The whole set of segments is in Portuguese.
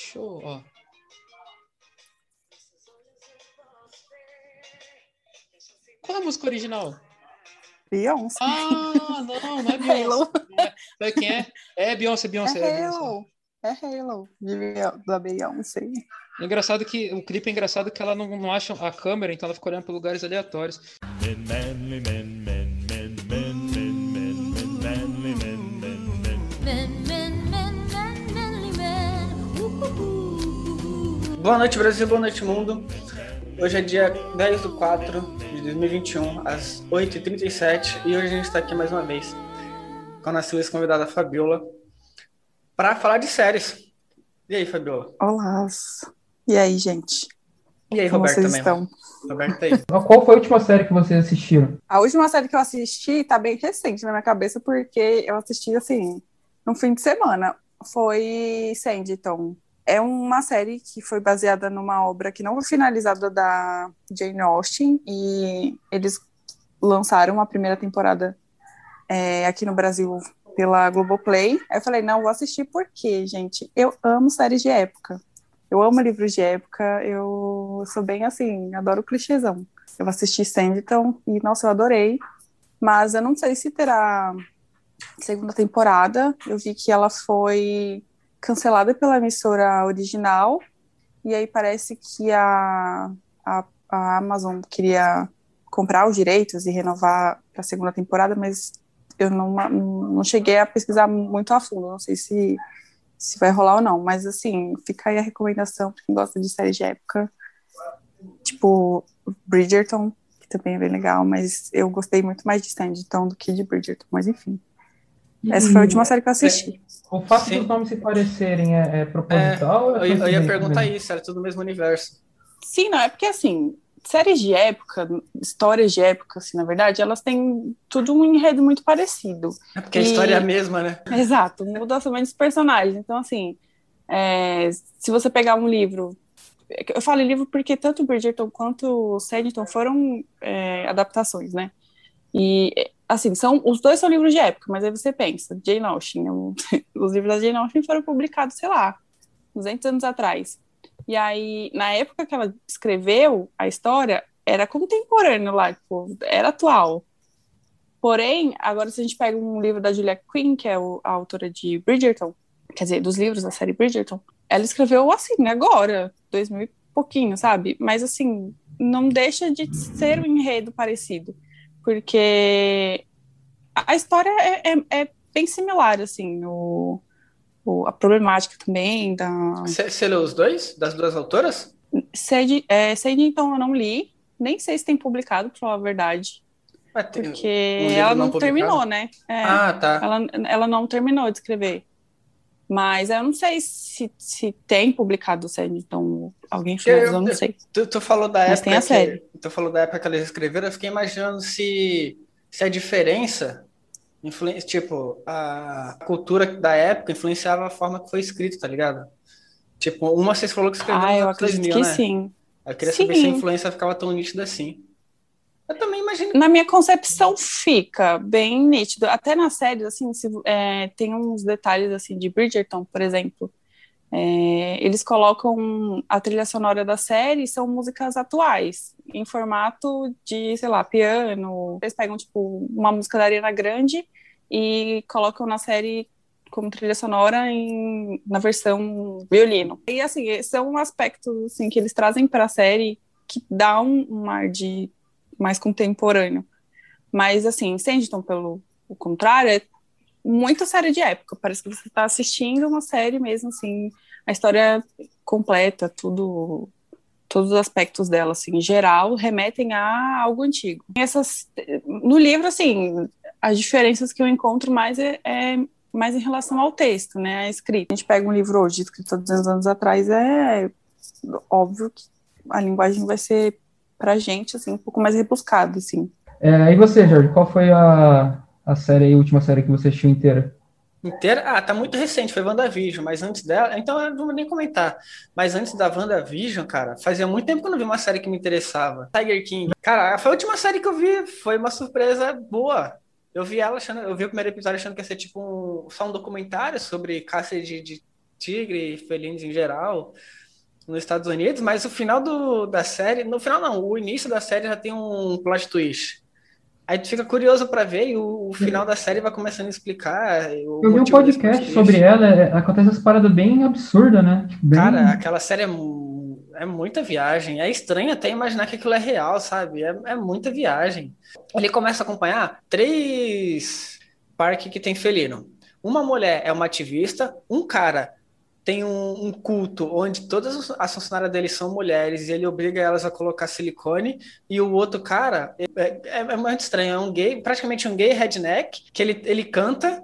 Show, ó. Qual é a música original? Beyoncé. Ah, não, não é Beyoncé. Halo. É, quem é? É Beyoncé, Beyoncé. É Beyoncé. Halo. É Halo. de Beyo- Da Beyoncé. É Engraçado que o clipe é engraçado que ela não, não acha a câmera, então ela fica olhando para lugares aleatórios. Boa noite, Brasil. Boa noite, mundo. Hoje é dia 10 de 4 de 2021, às 8h37, e hoje a gente está aqui mais uma vez com a nossa convidada Fabiola para falar de séries. E aí, Fabiola? Olá. E aí, gente? E aí, Como Roberto vocês também? estão? Roberto tá aí. Qual foi a última série que vocês assistiram? A última série que eu assisti tá bem recente na minha cabeça, porque eu assisti, assim, no fim de semana. Foi Sanditon. É uma série que foi baseada numa obra que não foi finalizada da Jane Austen, e eles lançaram a primeira temporada é, aqui no Brasil pela Globoplay. Aí eu falei, não, vou assistir porque, gente, eu amo séries de época. Eu amo livros de época, eu sou bem assim, adoro clichêzão. Eu assisti Sanditon e, nossa, eu adorei. Mas eu não sei se terá segunda temporada. Eu vi que ela foi cancelada pela emissora original. E aí parece que a, a, a Amazon queria comprar os direitos e renovar para a segunda temporada, mas eu não, não cheguei a pesquisar muito a fundo. Não sei se, se vai rolar ou não. Mas, assim, fica aí a recomendação para quem gosta de séries de época. Tipo, Bridgerton, que também é bem legal, mas eu gostei muito mais de Sanditon do que de Bridgerton, mas enfim. Essa foi a última série que eu assisti. O fato Sim. dos nomes se parecerem é, é proposital? ou Eu, é ia- eu ia perguntar mesmo? isso, era tudo no mesmo universo. Sim, não, é porque assim, séries de época, histórias de época, assim, na verdade, elas têm tudo um enredo muito parecido. É porque a E- história é a mesma, né? Exato, muda somente os personagens. Então, assim, é, se você pegar um livro. Eu falo livro porque tanto Bridgerton quanto Sanditon foram é, adaptações, né? E, assim, são, os dois são livros de época, mas aí você pensa, Jane Austen, o- os livros da Jane Austen foram publicados, sei lá, 200 anos atrás. E aí, na época que ela escreveu a história, era contemporâneo lá, tipo, era atual. Porém, agora se a gente pega um livro da Julia Quinn, que é o- a autora de Bridgerton, quer dizer, dos livros da série Bridgerton, ela escreveu assim, agora, 2000 e pouquinho, sabe? Mas assim, não deixa de ser um enredo parecido, porque a história é, é- é bem similar, assim, o, o- a problemática também da... Você leu os dois? Das duas autoras? Sede, é, Sede, então, eu não li, nem sei se tem publicado, pra falar a verdade, Mas tem- porque livro ela não não terminou, né? É. Ah, tá. Ela, ela não terminou de escrever. Mas eu não sei se, se tem publicado série, então alguém fez, eu, não Eu- sei. Tu, tu falou da Mas época tem a série. Tu falou da época que eles escreveram, eu fiquei imaginando se, se a diferença, influen- tipo, a cultura da época influenciava a forma que foi escrito, tá ligado? Tipo, uma vocês falou que escreveu Ah, eu acredito 2000, que né? sim. Eu queria saber se a Sim. influência ficava tão nítida assim. Eu também imagino. Na minha concepção fica bem nítido. Até nas séries, assim, se, é, tem uns detalhes assim de Bridgerton, por exemplo. É, eles colocam a trilha sonora da série são músicas atuais, em formato de, sei lá, piano. Eles pegam, tipo, uma música da Ariana Grande e colocam na série como trilha sonora em, na versão violino. E, assim, são aspectos, assim, que eles trazem para a série que dá um, um ar de mais contemporâneo. Mas, assim, Sanditon, pelo o contrário, é muita série de época. Parece que você está assistindo uma série mesmo, assim, a história completa, tudo, todos os aspectos dela, assim, em geral, remetem a algo antigo. Essas, no livro, assim, as diferenças que eu encontro mais é, é mais em relação ao texto, né, a escrita. A gente pega um livro hoje, escrito há 200 anos atrás, é óbvio que a linguagem vai ser pra gente, assim, um pouco mais rebuscada, assim. É, e você, Jorge, qual foi a, a série, a última série que você assistiu inteira? Inteira? Ah, tá muito recente, foi WandaVision, mas antes dela, então eu não vou nem comentar. Mas antes da WandaVision, cara, fazia muito tempo que eu não vi uma série que me interessava. Tiger King. Cara, foi a última série que eu vi, foi uma surpresa boa. Eu vi ela achando, eu vi o primeiro episódio achando que ia ser tipo um, só um documentário sobre caça de, de tigre e felinos em geral nos Estados Unidos, mas o final do, da série, no final não, o início da série já tem um plot twist. Aí tu fica curioso pra ver e o, o final da série vai começando a explicar. Eu vi um podcast sobre ela, é, acontece essas paradas bem absurdas, né? Tipo, bem- Cara, aquela série é, é muita viagem. É estranho até imaginar que aquilo é real, sabe? É, é muita viagem. Ele começa a acompanhar três parques que tem felino. Uma mulher é uma ativista, um cara tem um, um culto onde todas as funcionárias dele são mulheres e ele obriga elas a colocar silicone, e o outro cara é, é- é muito estranho, é um gay, praticamente um gay redneck, que ele, ele canta,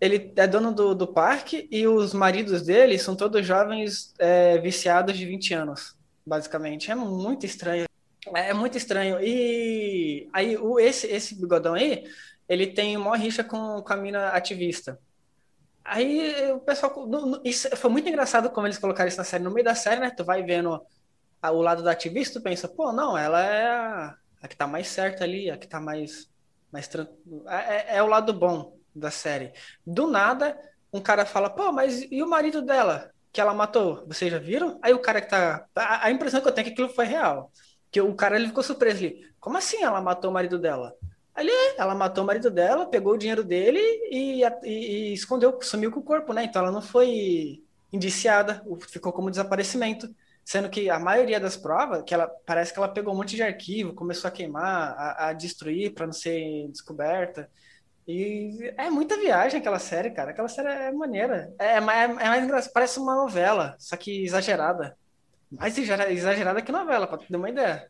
ele é dono do, do parque e os maridos dele são todos jovens é, viciados de 20 anos, basicamente. É muito estranho. É muito estranho. E aí, o, esse, esse bigodão aí, ele tem uma rixa com, com a mina ativista. Aí o pessoal. isso foi muito engraçado como eles colocaram isso na série. No meio da série, né? Tu vai vendo a- o lado da ativista, tu pensa, pô, não, ela é a, a que tá mais certa ali, a que tá mais. mais é, é- é o lado bom da série. Do nada, um cara fala, pô, mas e o marido dela? Que ela matou? Vocês já viram? Aí o cara que tá. A, a impressão que eu tenho é que aquilo foi real. Que o cara ele ficou surpreso ali. Como assim ela matou o marido dela? Ali, ela matou o marido dela, pegou o dinheiro dele e, e- e escondeu, sumiu com o corpo, né? Então ela não foi indiciada, ficou como desaparecimento. Sendo que a maioria das provas, que ela parece que ela pegou um monte de arquivo, começou a queimar, a, a destruir para não ser descoberta. E é muita viagem aquela série, cara. Aquela série é maneira. É, é mais, é mais engraçado. Parece uma novela, só que exagerada. Mais exagera- exagerada que novela, tu ter uma ideia.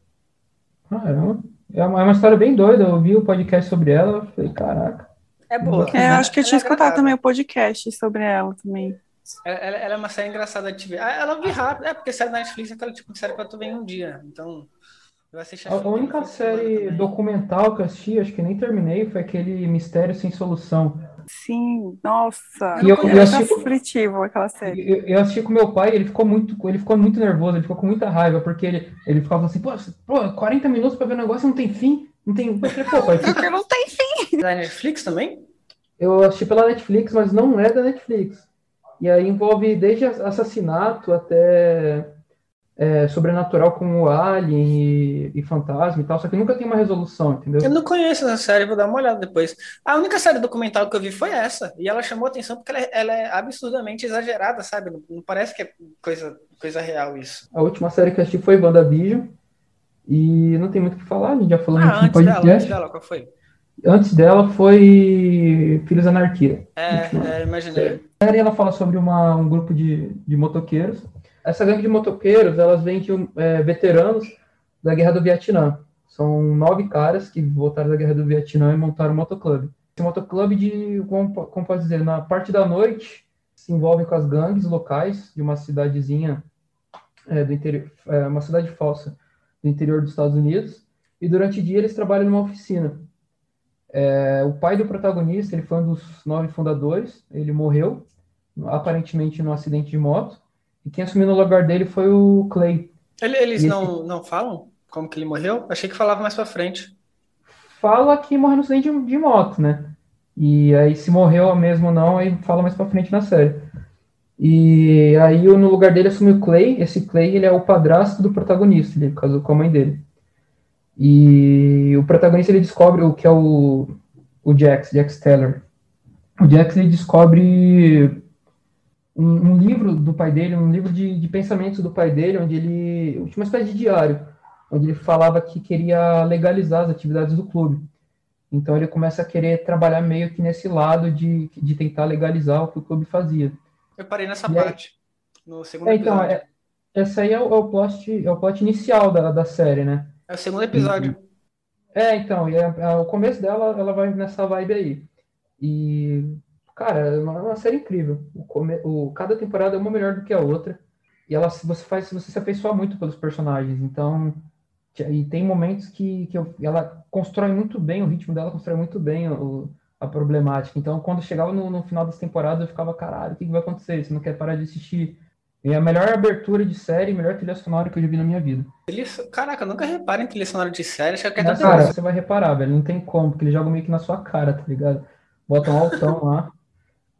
Caramba. É uma, é uma história bem doida. Eu vi o podcast sobre ela, eu falei, caraca. É boa. É, eu acho que eu tinha é escutado também o podcast sobre ela também. Ela, ela- ela é uma série engraçada de ver. Ah, Ela eu vi rápido. É, porque série da Netflix é aquela tipo de série tu ver em um dia. Então, eu assisti A, a que única série documental que eu assisti, acho que nem terminei, foi aquele Mistério Sem Solução. Sim, nossa. E eu- eu muito assisti- aflitivo aquela série. Eu, eu assisti com meu pai, ele ficou muito, ele ficou muito nervoso, ele ficou com muita raiva, porque ele, ele ficava assim, pô, pô, 40 minutos pra ver o negócio não tem fim, não tem. Eu falei, pô, pai, Porque não tem fim. Da Netflix também? eu assisti pela Netflix, mas não é da Netflix. E aí envolve desde assassinato até é, sobrenatural como Alien e, e fantasma e tal, só que nunca tem uma resolução, entendeu? Eu não conheço essa série, vou dar uma olhada depois. A única série documental que eu vi foi essa. E ela chamou atenção porque ela é, ela é absurdamente exagerada, sabe? Não, não parece que é coisa, coisa real isso. A última série que eu assisti foi WandaVision. E não tem muito o que falar, a gente já falou Ah, antes dela, antes podcast. dela, qual foi? Antes dela foi Filhos Anarquia. É, é, imaginei. A série ela fala sobre uma, um grupo de, de motoqueiros. Essa gangue de motoqueiros, elas vêm de é, veteranos da Guerra do Vietnã. São nove caras que voltaram da Guerra do Vietnã e montaram um motoclube. Esse motoclube de, como, como pode dizer, na parte da noite se envolve com as gangues locais de uma cidadezinha é, do interior, é, uma cidade falsa do interior dos Estados Unidos. E durante o dia eles trabalham numa oficina. É, o pai do protagonista, ele foi um dos nove fundadores, ele morreu, aparentemente num acidente de moto, e quem assumiu no lugar dele foi o Clay. Ele- Eles E não, não falam como que ele morreu? Achei que falava mais pra frente. Fala que morreu no acidente de, de moto, né? E aí se morreu mesmo ou não, aí fala mais pra frente na série. E aí no lugar dele assumiu o Clay, esse Clay ele é o padrasto do protagonista, ele casou com a mãe dele. E o protagonista ele descobre o que é o, o Jax, Jax Teller. O Jax ele descobre um, um livro do pai dele, um livro de, de pensamentos do pai dele, onde ele. Uma espécie de diário, onde ele falava que queria legalizar as atividades do clube. Então ele começa a querer trabalhar meio que nesse lado de, de tentar legalizar o que o clube fazia. Eu parei nessa E aí- parte. No segundo É, então, episódio. é, essa aí é o, é o plot, é o plot inicial da, da série, né? É o segundo episódio. É, então, e é- é o começo dela, ela vai nessa vibe aí. E, cara, é uma, uma série incrível. O, come- o- cada temporada é uma melhor do que a outra. E ela, você faz, você se afeiçoa muito pelos personagens. Então, e tem momentos que, que eu- ela constrói muito bem, o ritmo dela constrói muito bem o- a problemática. Então, quando chegava no, no final das temporadas, eu ficava, caralho, o que, que vai acontecer? Você não quer parar de assistir. E é a melhor abertura de série, melhor trilha sonora que eu já vi na minha vida. Caraca, eu nunca reparo em trilha sonora de série. Acho que é cara, você vai reparar, velho. Não tem como, porque eles jogam meio que na sua cara, tá ligado? Botam um altão lá.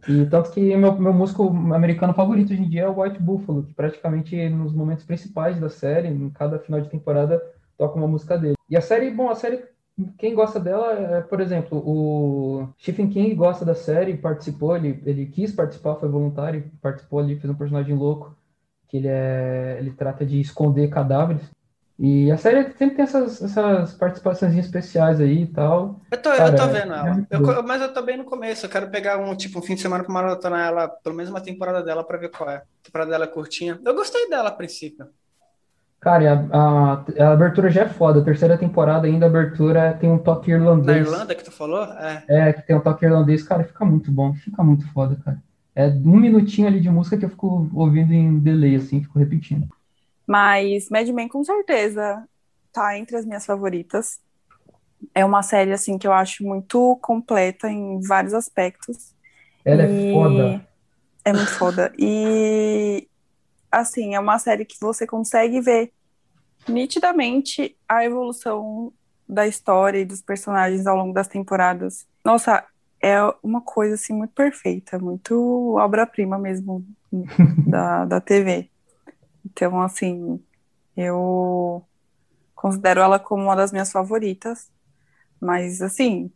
E tanto que meu, meu músico americano favorito hoje em dia é o White Buffalo, que praticamente nos momentos principais da série, em cada final de temporada, toca uma música dele. E a série, bom, a série, quem gosta dela é, por exemplo, o Stephen King gosta da série, participou, ele, ele quis participar, foi voluntário, participou ali, fez um personagem louco, que ele é, ele trata de esconder cadáveres. E a série sempre tem essas, essas participações especiais aí e tal. Eu tô, eu Cara, tô é- vendo é ela. muito Eu mas eu tô bem no começo. Eu quero pegar um, tipo, um fim de semana pra maratonar ela, pelo menos uma temporada dela, pra ver qual é. A temporada dela é curtinha. Eu gostei dela a princípio. Cara, a, a, a abertura já é foda. A terceira temporada ainda, a abertura tem um toque Na irlandês. Irlanda que tu falou? É. É, que tem um toque irlandês. Cara, fica muito bom. Fica muito foda, cara. É um minutinho ali de música que eu fico ouvindo em delay, assim, fico repetindo. Mas Mad Men com certeza tá entre as minhas favoritas. É uma série assim que eu acho muito completa em vários aspectos. Ela E é foda. É muito foda. E assim, é uma série que você consegue ver nitidamente a evolução da história e dos personagens ao longo das temporadas. Nossa, é uma coisa assim muito perfeita, muito obra-prima mesmo da, da TV. Então, assim, eu considero ela como uma das minhas favoritas, mas assim,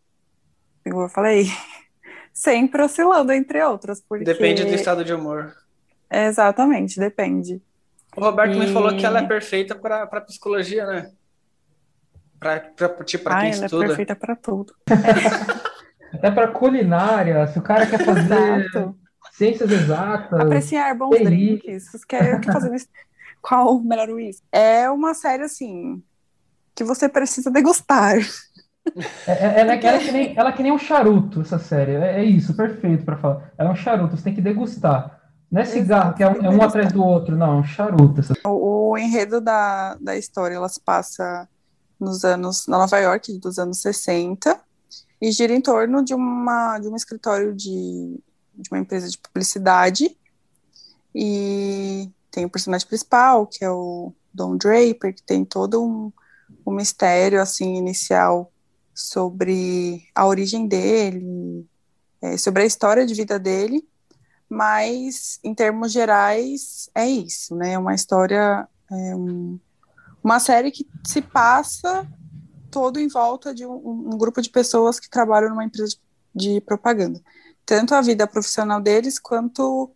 igual eu falei, sempre oscilando entre outras, porque Depende do estado de humor. Exatamente, depende. O Roberto me E- falou que ela é perfeita pra, pra psicologia, né? Pra, pra, tipo, pra Ah, quem ela é estuda. perfeita pra tudo. Até pra culinária, se o cara quer fazer Exato. Ciências exatas. Apreciar bons Delícia. drinks. Vocês querem fazer isso? Qual o melhor uísque? É uma série assim que você precisa degustar. É, é- ela, é- ela é que nem, ela é que nem um charuto, essa série. É, é isso, perfeito pra falar. Ela é um charuto, você tem que degustar. Não é cigarro, que é um, é um atrás do outro, não, é um charuto. Essa... O, o enredo da, da história, ela se passa nos anos, na Nova York, dos anos 60, e gira em torno de, uma, de um escritório de, de uma empresa de publicidade, e tem o personagem principal, que é o Don Draper, que tem todo um, um mistério, assim, inicial sobre a origem dele, é, sobre a história de vida dele, mas em termos gerais é isso, né? É uma história, é um- uma série que se passa todo em volta de um, um grupo de pessoas que trabalham numa empresa de, de propaganda, tanto a vida profissional deles quanto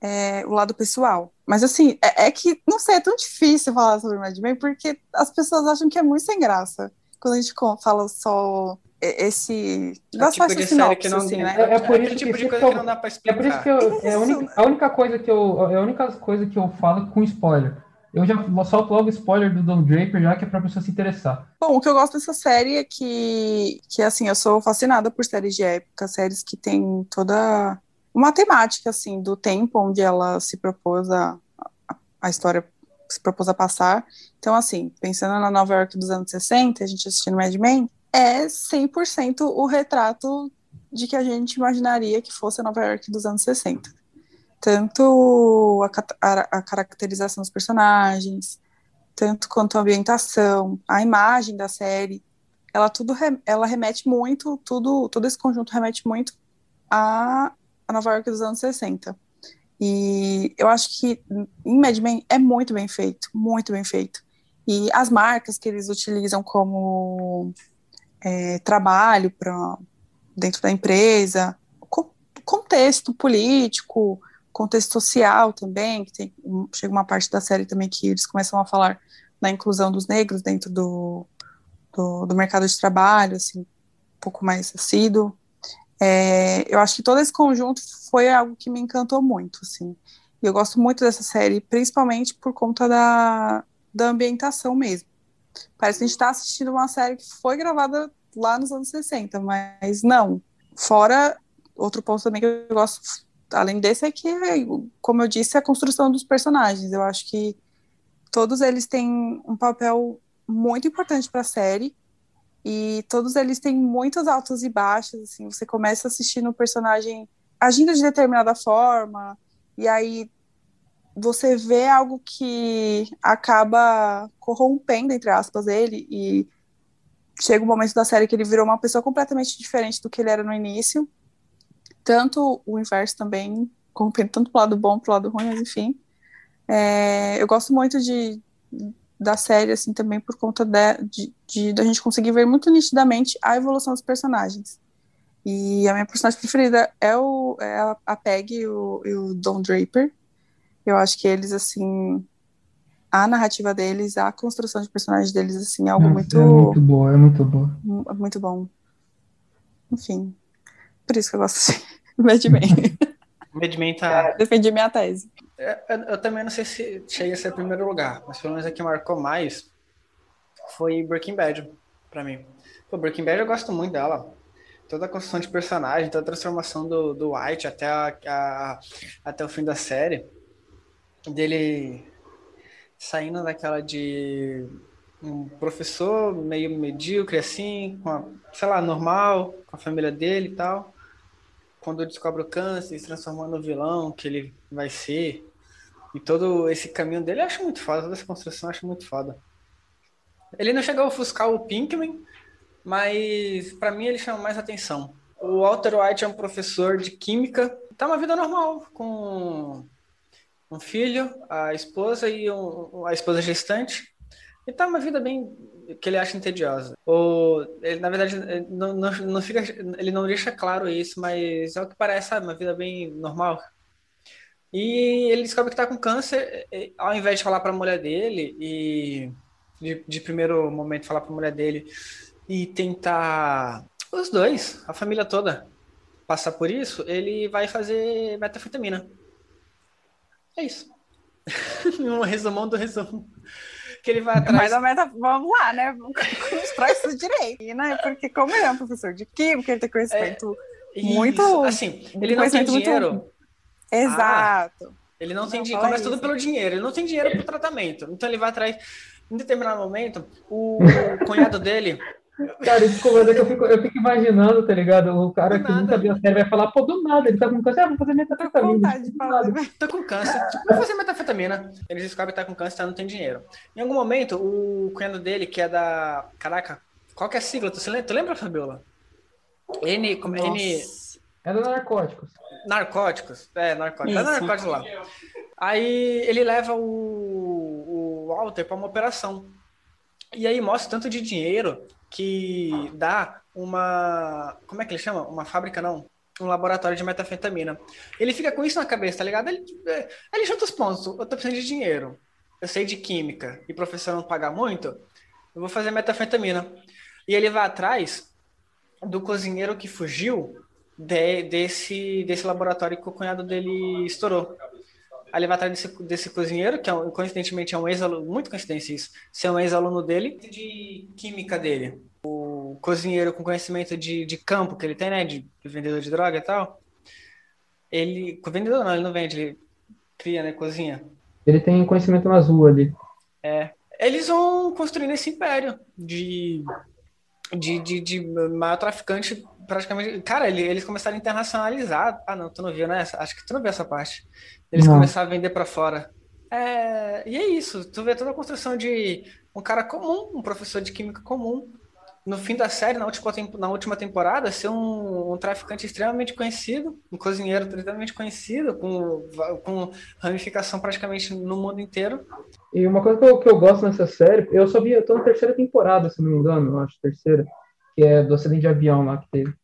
é, o lado pessoal. Mas assim, é, é que não sei, é tão difícil falar sobre Mad Men porque as pessoas acham que é muito sem graça quando a gente fala só e- esse É tipo de série que sinopse, não assim, né? É- é por aquele isso tipo que de sempre coisa eu- que não dá pra É explicar. por isso que eu, é a, única, a única coisa que eu, é a única coisa que eu falo com spoiler. Eu já solto logo spoiler do Don Draper já que é pra pessoa se interessar. Bom, o que eu gosto dessa série é que, que assim, eu sou fascinada por séries de época, séries que têm toda uma temática, assim, do tempo onde ela se propôs a, a, a história se propôs a passar. Então, assim, pensando na Nova York dos anos 60, a gente assistindo Mad Men, é 100% o retrato de que a gente imaginaria que fosse a Nova York dos anos 60. Tanto a, a- a caracterização dos personagens, tanto quanto a ambientação, a imagem da série, ela tudo ela remete muito, tudo, todo esse conjunto remete muito a, a Nova York dos anos 60. E eu acho que em Mad Men é muito bem feito, muito bem feito. E as marcas que eles utilizam como é, trabalho para dentro da empresa, co- contexto político, contexto social também, que tem, chega uma parte da série também que eles começam a falar da inclusão dos negros dentro do, do, do mercado de trabalho, assim, um pouco mais assíduo. É, eu acho que todo esse conjunto foi algo que me encantou muito, assim. E eu gosto muito dessa série, principalmente por conta da, da ambientação mesmo. Parece que a gente está assistindo uma série que foi gravada lá nos anos 60, mas não. Fora, outro ponto também que eu gosto, além desse, é que, como eu disse, a construção dos personagens. Eu acho que todos eles têm um papel muito importante para a série e todos eles têm muitos altos e baixos, assim, você começa assistindo o personagem agindo de determinada forma, e aí você vê algo que acaba corrompendo, entre aspas, ele, e chega um momento da série que ele virou uma pessoa completamente diferente do que ele era no início. Tanto o inverso também, compreendo tanto pro lado bom pro lado ruim, mas enfim. É, eu gosto muito de, da série, assim, também por conta de, de, de da gente conseguir ver muito nitidamente a evolução dos personagens. E a minha personagem preferida é, o, é a, Peg e o, e o Don Draper. Eu acho que eles, assim, a narrativa deles, a construção de personagens deles, assim, é algo Nossa, muito, É muito boa, é muito boa. mu- muito bom. Enfim, por isso que eu gosto de Mad Men. Mad Men tá. Defendi minha tese. É, Eu, eu também não sei se chega a ser primeiro lugar, mas pelo menos a que marcou mais foi Breaking Bad, pra mim. Pô, Breaking Bad eu gosto muito dela. Toda a construção de personagem, toda a transformação do, do White até, a, a- até o fim da série. Dele saindo daquela de um professor meio medíocre, assim, com a, sei lá, normal, com a família dele e tal. Quando descobre o câncer, se transformando no vilão que ele vai ser. E todo esse caminho dele eu acho muito foda, toda essa construção eu acho muito foda. Ele não chegou a ofuscar o Pinkman, mas pra mim ele chama mais atenção. O Walter White é um professor de química, tá uma vida normal, com um filho, a esposa e um- a esposa gestante. E tá uma vida bem que ele acha entediosa. Ou ele, na verdade, não, não, não fica, ele não deixa claro isso, mas é o que parece, sabe, uma vida bem normal. E ele descobre que tá com câncer, ao invés de falar para a mulher dele e de, de primeiro momento falar para a mulher dele e tentar os dois, a família toda, passar por isso, ele vai fazer metanfetamina. É isso. um resumão do resumo. Que ele vai atrás. Mas meta, vamos lá, né? Constrói isso direito. E, né? Porque como ele é um professor de química, ele tem conhecimento muito- Isso, Assim, ele não tem conhecimento muito- dinheiro. Exato. Ele não, tem Não, dinheiro. fala Começa tudo isso. pelo dinheiro. Ele não tem dinheiro pro tratamento. Então ele vai atrás. Em determinado momento, o cunhado dele. Cara, é que eu fico, eu fico imaginando, tá ligado? O cara Do que nunca nada. viu a série vai falar, pô, do nada, ele tá com câncer, ah, vou fazer Tô com metafetamina. vontade de do falar. tá com câncer, vai fazer metafetamina. Ele descobre que tá com câncer, tá, não tem dinheiro. Em algum momento, o cunhado dele, que é da. Caraca, qual que é a sigla? Tu, lembra, tu lembra, Fabiola? N. Como, N. Nossa. É do narcóticos. Narcóticos. É, narcóticos. É Isso. narcóticos lá. Aí ele leva o, o Walter para uma operação. E aí mostra tanto de dinheiro que dá uma. Como é que ele chama? Uma fábrica, não. Um laboratório de metafetamina. Ele fica com isso na cabeça, tá ligado? Ele, é, ele junta os pontos. Eu tô precisando de dinheiro. Eu sei de química e o professor não paga muito. Eu vou fazer metafetamina. E ele vai atrás do cozinheiro que fugiu de- desse, desse laboratório que o cunhado dele estourou. Aí ele vai atrás desse, desse cozinheiro, que é um- coincidentemente é um ex-aluno, muito coincidência isso, ser um ex-aluno dele, de química dele. O cozinheiro com conhecimento de, de campo que ele tem, né, de, de vendedor de droga e tal. Ele, vendedor não, ele não vende, ele cria, né, cozinha. Ele tem conhecimento nas ruas ali. Eles vão construindo esse império de, de, de, de maior traficante, praticamente. Cara, ele- eles começaram a internacionalizar. Ah, não, tu não viu, né? Acho que tu não viu essa parte. Eles Não. começaram a vender pra fora. É, e é isso, tu vê toda a construção de um cara comum, um professor de química comum. No fim da série, na última, na última temporada, ser um, um traficante extremamente conhecido, um cozinheiro extremamente conhecido, com, com ramificação praticamente no mundo inteiro. E uma coisa que eu, que eu gosto nessa série, eu só vi, eu tô na terceira temporada, se não me engano, eu acho, terceira, que é do acidente de avião lá que teve.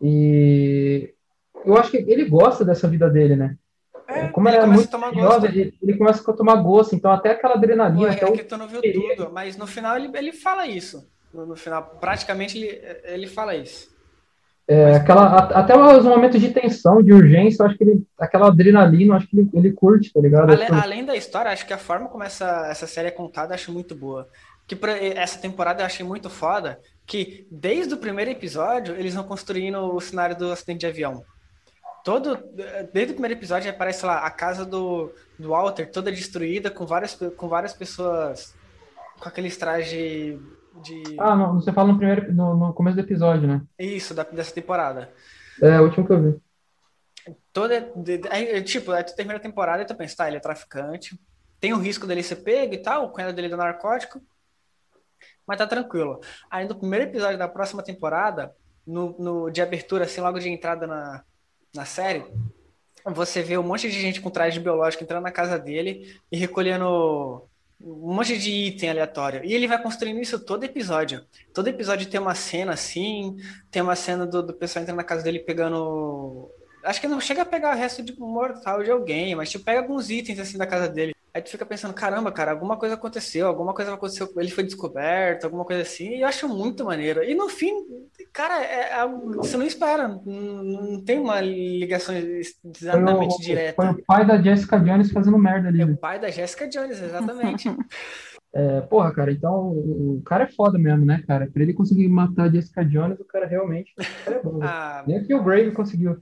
E eu acho que ele gosta dessa vida dele, né? É, Como ele é começa muito a gosto. ele, ele começa a tomar gosto, então até aquela adrenalina, Ué, até é que tu não viu perigo. tudo, mas no final ele, ele fala isso. No, no final, praticamente ele, ele fala isso. É, aquela, a- até os momentos de tensão, de urgência, eu acho que ele, aquela adrenalina, eu acho que ele, ele curte, tá ligado? Ale- que- além da história, acho que a forma como essa, essa série é contada, eu acho muito boa. Que pra- essa temporada eu achei muito foda, que desde o primeiro episódio eles vão construindo o cenário do acidente de avião. Todo, desde o primeiro episódio aparece lá a casa do, do Walter toda destruída, com várias, com várias pessoas com aqueles trajes de. Ah, não, você fala no primeiro, no, no começo do episódio, né? Isso, da- dessa temporada. É, o último que eu vi. Toda, de- de- aí, tipo, aí tu termina a temporada e tu pensa, tá, ele é traficante, tem o risco dele ser pego e tal, o cunhado dele do narcótico, mas tá tranquilo. Aí no primeiro episódio da próxima temporada, no, no de abertura, assim, logo de entrada na, na série, você vê um monte de gente com traje biológico entrando na casa dele e recolhendo um monte de item aleatório. E ele vai construindo isso todo episódio. Todo episódio tem uma cena assim, tem uma cena do, do pessoal entrando na casa dele pegando. Acho que não chega a pegar o resto de mortal de alguém, mas tipo, pega alguns itens assim da casa dele. Aí tu fica pensando, caramba, cara, alguma coisa aconteceu, alguma coisa aconteceu, ele foi descoberto, alguma coisa assim, e eu acho muito maneiro. E no fim, cara, é algo que você não espera, não, não tem uma ligação Foi exatamente o, direta. foi o pai da Jessica Jones fazendo merda ali. É o pai da Jessica Jones, exatamente. É, porra, cara, então o, cara é foda mesmo, né, cara? Pra ele conseguir matar a Jessica Jones, o cara realmente é bom. ah, Nem que o Brave conseguiu.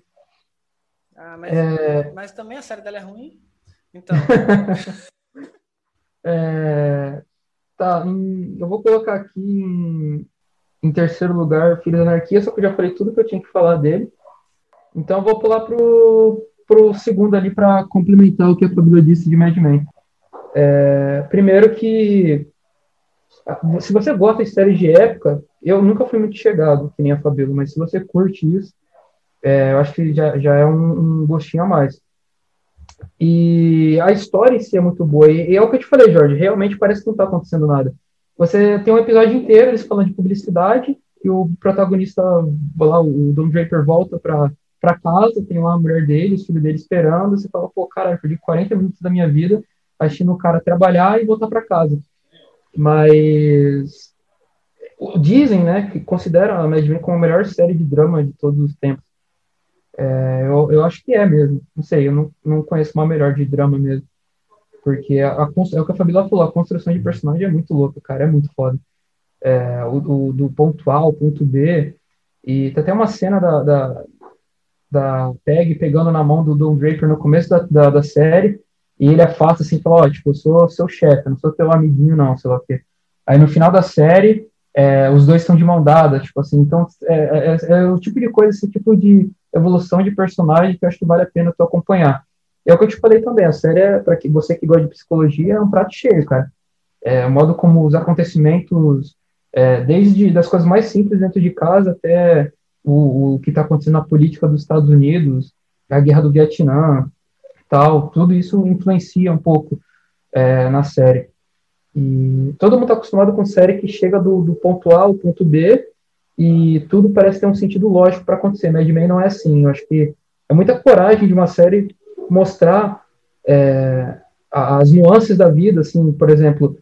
ah, mas, É, mas também a série dela é ruim. Então, é, tá, em- eu vou colocar aqui em, em terceiro lugar Filho da Anarquia, só que eu já falei tudo que eu tinha que falar dele. Então vou pular pro, pro segundo ali para complementar o que a Fabíola disse de Mad Men. É, primeiro que se você gosta de séries de época, eu nunca fui muito chegado, que nem a Fabíola, mas se você curte isso, é, eu acho que já, já é um, um gostinho a mais. E a história em si é muito boa. E, e é o que eu te falei, Jorge, realmente parece que não está acontecendo nada. Você tem um episódio inteiro eles falando de publicidade e o protagonista, lá, o Don Draper volta para casa, tem lá a mulher dele, os filhos dele esperando, você fala, pô, cara, perdi 40 minutos da minha vida assistindo o cara trabalhar e voltar para casa. Mas dizem, né, que consideram a Mad Men como a melhor série de drama de todos os tempos. É, eu, eu acho que é mesmo. Não sei, eu não, não conheço uma melhor de drama mesmo. Porque a, a é o que a Fabíola falou, a construção de personagem é muito louca, cara, é muito foda. É, o, o- do ponto A ao ponto B. E tem até uma cena da, da, da Peg pegando na mão do Don Draper no começo da, da, da série, e ele afasta assim, fala, ó, tipo, eu sou seu chefe, não sou teu amiguinho, não, sei lá o quê. Aí no final da série, é, os dois estão de mão dada, tipo assim, então é, é- é o tipo de coisa, esse tipo de evolução de personagem que eu acho que vale a pena tu acompanhar. É o que eu te falei também, a série é, para que você que gosta de psicologia, é um prato cheio, cara. É, o modo como os acontecimentos, é, desde das coisas mais simples dentro de casa até o, o que está acontecendo na política dos Estados Unidos, a guerra do Vietnã, tal, tudo isso influencia um pouco é, na série. E todo mundo está acostumado com série que chega do, do ponto A ao ponto B e tudo parece ter um sentido lógico para acontecer. Mad Men não é assim. Eu acho que é muita coragem de uma série mostrar é, as nuances da vida, assim, por exemplo,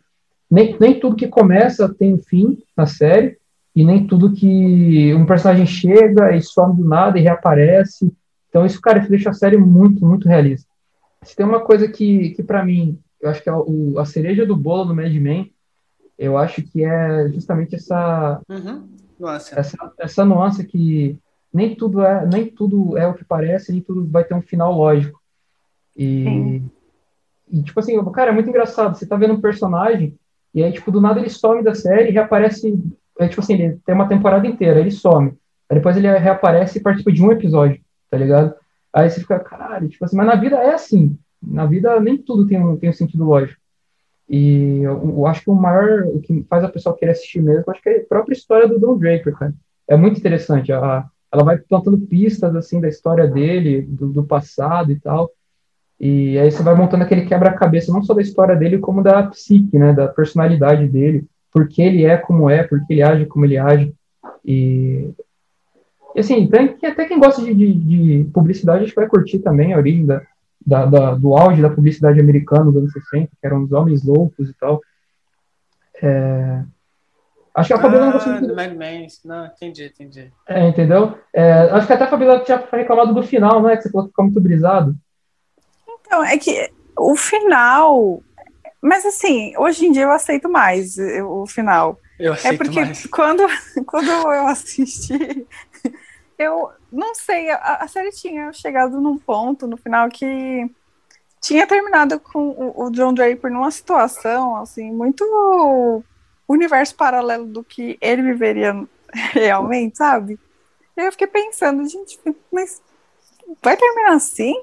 nem, nem tudo que começa tem fim na série, e nem tudo que um personagem chega e some do nada e reaparece. Então, isso, cara, isso deixa a série muito, muito realista. Se tem uma coisa que, que para mim, eu acho que é o, a cereja do bolo no Mad Men, eu acho que é justamente essa, uhum. Essa, essa nuance que nem tudo é nem tudo é o que parece, nem tudo vai ter um final lógico. E, Sim. e, tipo assim, cara, é muito engraçado. Você tá vendo um personagem e aí, tipo, do nada ele some da série e reaparece. É, tipo assim, ele tem uma temporada inteira, ele some. Aí depois ele reaparece e participa de um episódio, tá ligado? Aí você fica, caralho, tipo assim, mas na vida é assim. Na vida nem tudo tem um, tem um sentido lógico. E eu, eu acho que o maior, o que faz a pessoa querer assistir mesmo, acho que é a própria história do Don Draper, cara. É muito interessante. A, ela vai plantando pistas, assim, da história dele, do, do passado e tal. E aí você vai montando aquele quebra-cabeça, não só da história dele, como da psique, né, da personalidade dele, porque ele é como é, porque ele age como ele age. E, e assim, até quem gosta de, de, de publicidade, acho que vai curtir também a origem da, da, da, do auge da publicidade americana dos anos 60, que eram os homens loucos e tal. É, acho que a Fabiola não gostou Ah, muito. do Mad Men. Não, entendi, entendi. É, entendeu? É, acho que até a Fabiola tinha reclamado do final, né? Que você falou que ficou muito brisado. Então, é que o final. Mas assim, hoje em dia eu aceito mais o final. Eu É aceito porque mais. quando, quando eu assisti, eu não sei, a, a série tinha chegado num ponto no final que tinha terminado com o, o John Draper numa situação assim muito universo paralelo do que ele viveria realmente, sabe? E eu fiquei pensando, gente, mas vai terminar assim?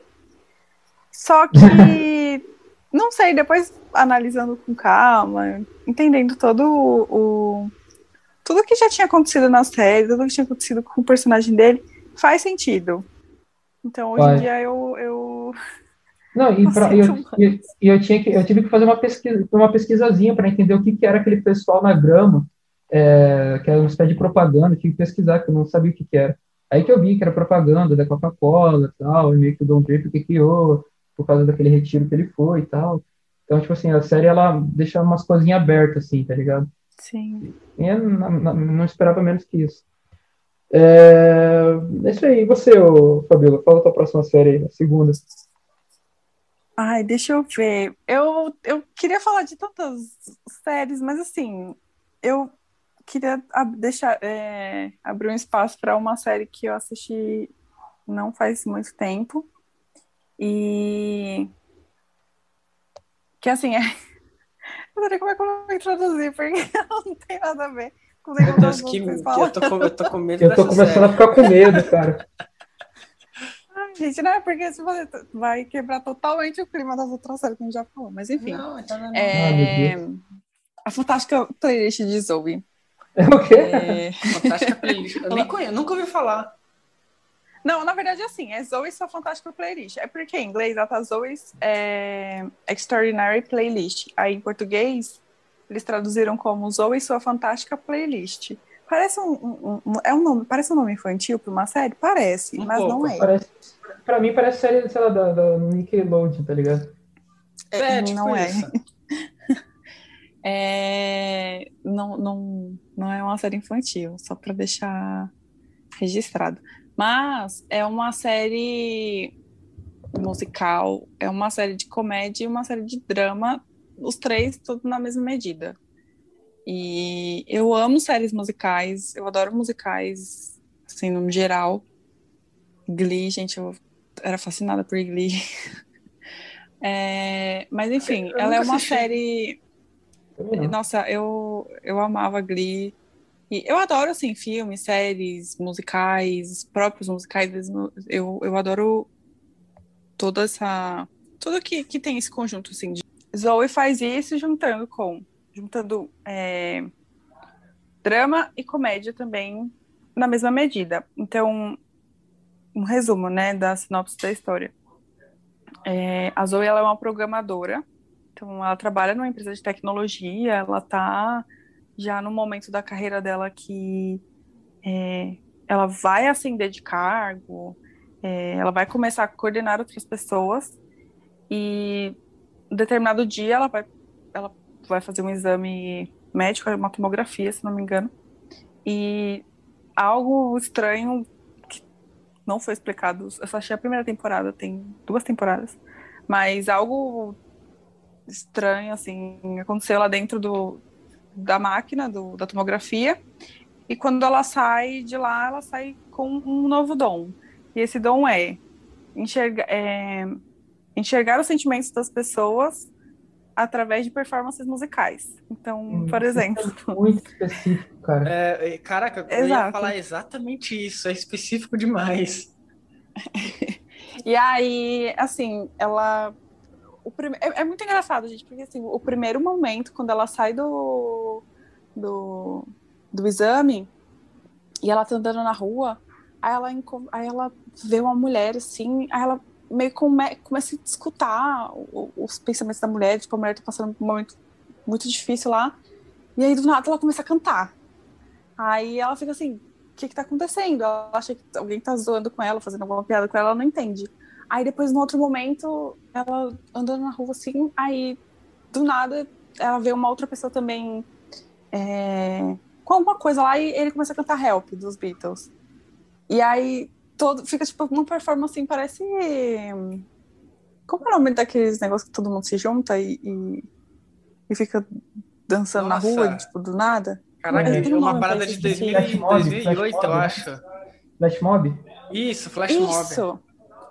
Só que não sei, depois analisando com calma, entendendo todo o, o- tudo que já tinha acontecido na série, tudo que tinha acontecido com o personagem dele, faz sentido. Então hoje Vai. em dia eu, eu Não, e, pra- eu, mais. e- e eu tinha que, eu tive que fazer uma pesquisa, uma pesquisazinha para entender o que, que era aquele pessoal na grama, é, que era uma espécie de propaganda, tive que pesquisar, que eu não sabia o que, que era. Aí que eu vi que era propaganda da Coca-Cola e tal, e meio que o Don Draper que criou, por causa daquele retiro que ele foi e tal. Então, tipo assim, a série, ela deixa umas coisinhas abertas, assim, tá ligado? Sim. Eu não, não- esperava menos que isso. É, é isso aí. E você, ô, Fabiola, fala a tua próxima série aí, a segunda. Ai, deixa eu ver. Eu, eu queria falar de tantas séries, mas assim, eu queria deixar, é, abrir um espaço para uma série que eu assisti não faz muito tempo. E que assim, é. Eu não sei como é que eu vou introduzir, porque não tem nada a ver com Meu Deus, que, eu, tô com, eu tô com medo Eu tô começando a ficar com medo, cara. Ai, gente, não é porque se você vai quebrar totalmente o clima das outras séries que a gente já falou, mas enfim. Não, então não, não. É, Ah, a fantástica playlist de Zoe. É o quê? É, Fantástica playlist. Eu nem conheço, nunca ouvi falar. Não, na verdade, assim, é Zoe sua fantástica playlist. É porque em inglês ela tá Zoe's é, Extraordinary Playlist. Aí em português eles traduziram como Zoe sua fantástica playlist. Parece um, um- um- é um nome, parece um nome infantil para uma série? Parece, Um mas não pouco. é. Parece, pra mim parece série, sei lá, da, da Nickelodeon, tá ligado? É, tipo não é. É, não, não, não é uma série infantil, só para deixar registrado. Mas é uma série musical, é uma série de comédia e uma série de drama, os três tudo na mesma medida. E eu amo séries musicais, eu adoro musicais, assim, no geral. Glee, gente, eu era fascinada por Glee. É, mas enfim, ela é uma assisti. série nossa, eu, eu amava Glee. E eu adoro, assim, filmes, séries, musicais, próprios musicais. Eu, eu adoro toda essa... Tudo que, que tem esse conjunto, assim. De... Zoe faz isso juntando com... Juntando é, drama e comédia também na mesma medida. Então, um resumo, né, da sinopse da história. É, a Zoe, ela é uma programadora então, ela trabalha numa empresa de tecnologia, ela tá já no momento da carreira dela que é, ela vai ascender de cargo, é, ela vai começar a coordenar outras pessoas e determinado dia ela vai, ela vai fazer um exame médico, uma tomografia, se não me engano, e algo estranho que não foi explicado, eu só achei a primeira temporada, tem duas temporadas, mas algo estranho, assim, aconteceu lá dentro do, da máquina, do, da tomografia, e quando ela sai de lá, ela sai com um novo dom. E esse dom é enxergar, é, enxergar os sentimentos das pessoas através de performances musicais. Então, por exemplo, Muito específico, cara. É, é, caraca, eu ia Exato. falar exatamente isso. É específico demais. E aí, assim, ela. O é, é muito engraçado, gente, porque assim, o primeiro momento, quando ela sai do, do, do exame e ela tá andando na rua, aí ela, aí ela vê uma mulher assim, aí ela meio come... começa a escutar os pensamentos da mulher, tipo, a mulher tá passando por um momento muito difícil lá, e aí do nada ela começa a cantar. Aí ela fica assim, o que que tá acontecendo? Ela acha que alguém tá zoando com ela, fazendo alguma piada com ela, ela não entende. Aí depois, no outro momento, ela andando na rua assim, aí do nada ela vê uma outra pessoa também é, com alguma coisa lá e ele começa a cantar Help dos Beatles. E aí todo, fica tipo uma performance assim, parece. Como é o nome daqueles negócios que todo mundo se junta e, e, e fica dançando na Nossa. rua, tipo, do nada? Caraca, é um uma nome parada de esse 2000, Flash mob, 2008, flash eu acho. Flash Mob? Isso, Flash Mob.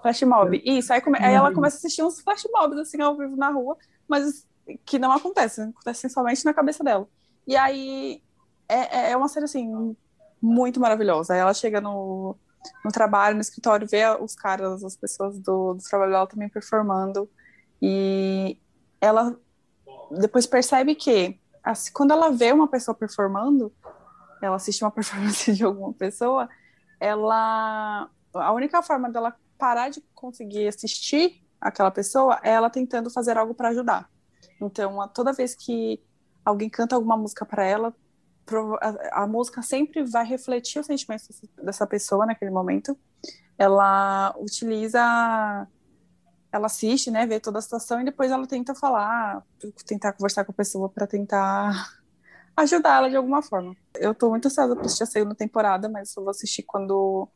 Flash mob. Isso, aí, come- aí ela começa a assistir uns flash mobs assim ao vivo na rua, mas que não acontecem, acontecem somente na cabeça dela. E aí é, é uma série assim muito maravilhosa. Aí ela chega no, no trabalho, no escritório, vê os caras, as pessoas do, do trabalho dela também performando. E ela depois percebe que assim, quando ela vê uma pessoa performando, ela assiste uma performance de alguma pessoa, ela a única forma dela parar de conseguir assistir aquela pessoa é ela tentando fazer algo para ajudar. Então, toda vez que alguém canta alguma música para ela, a, música sempre vai refletir os sentimentos dessa- pessoa naquele momento. Ela utiliza, ela assiste, né, vê toda a situação e depois ela tenta falar, tentar conversar com a pessoa para tentar ajudar ela de alguma forma. Eu tô muito ansiosa para assistir a segunda temporada, mas eu vou assistir quando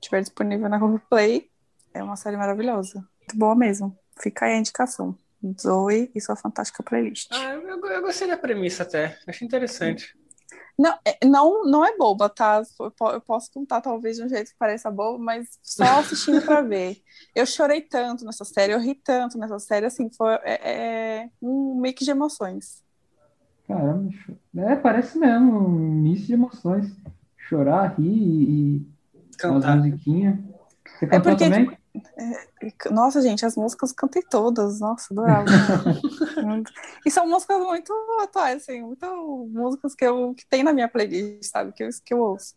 estiver disponível na Globoplay. É uma série maravilhosa. Muito boa mesmo. Fica aí a indicação. Zoe e sua fantástica playlist. Ah, eu, eu- gostei da premissa até. Achei interessante. Não, é, não, não é boba, tá? Eu po- eu posso contar talvez de um jeito que pareça bobo, mas só assistindo pra ver. Eu chorei tanto nessa série, eu ri tanto nessa série, assim, foi é, é um mix de emoções. Caramba, é, parece mesmo um misto de emoções. Chorar, rir e, e as Cantar. musiquinhas. Você cantou porque, também? E, Nossa, gente, as músicas eu cantei todas, nossa, adorava. Muito. e são músicas muito atuais, assim, muito músicas que, eu, que tem na minha playlist, sabe? Que eu, que eu ouço.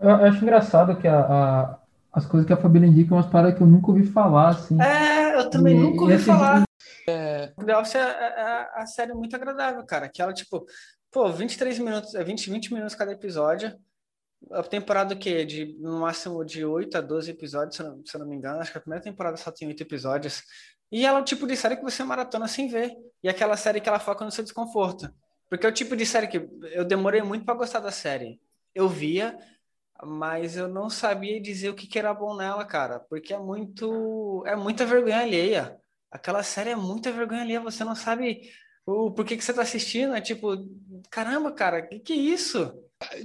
Eu, eu acho engraçado que a, a- as coisas que a Fabíola indica são umas paradas que eu nunca ouvi falar, assim. É, eu também E- nunca ouvi esse- falar. The Office é, é- é a série muito agradável, cara. Que ela, tipo, pô, 23 minutos, é 20, 20 minutos cada episódio. A temporada o quê? De, no máximo de 8 a 12 episódios, se eu, não, se eu não me engano. Acho que a primeira temporada só tem 8 episódios. E ela é o tipo de série que você maratona sem ver. E aquela série que ela foca no seu desconforto. Porque é o tipo de série que eu demorei muito pra gostar da série. Eu via, mas eu não sabia dizer o que, que era bom nela, cara. Porque é muito. É muita vergonha alheia. Aquela série é muita vergonha alheia. Você não sabe o porquê que você tá assistindo. É tipo, caramba, cara, que que é isso?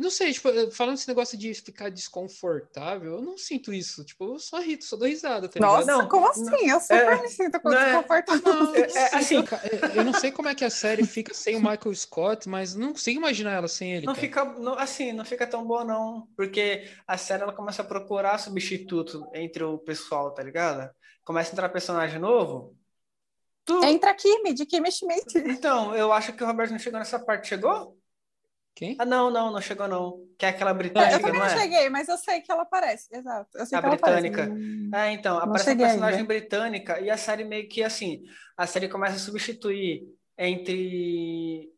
Não sei, tipo, falando desse negócio de ficar desconfortável, eu não sinto isso. Tipo, eu só ri, só dou risada, tá? Nossa, Não, como não, assim? Eu super é, me sinto não é- desconfortável. Não, É- é assim- é- eu não sei como é que a série fica sem o Michael Scott, mas não consigo imaginar ela sem ele. Não cara. fica, não- assim, não fica tão boa, não. Porque a série ela começa a procurar substituto entre o pessoal, tá ligado? Começa a entrar personagem novo. Tu... Entra Kimi, de Kimi Schmidt. Então, eu acho que o Roberto não chegou nessa parte. Chegou? Quem? Ah, não, não, não chegou, não. Que é aquela Eu britânica, também não é? cheguei, mas eu sei que ela aparece. Exato. Eu sei A que ela aparece. britânica. É, então, Não aparece a cheguei personagem ainda. britânica e a série meio que assim, a série começa a substituir entre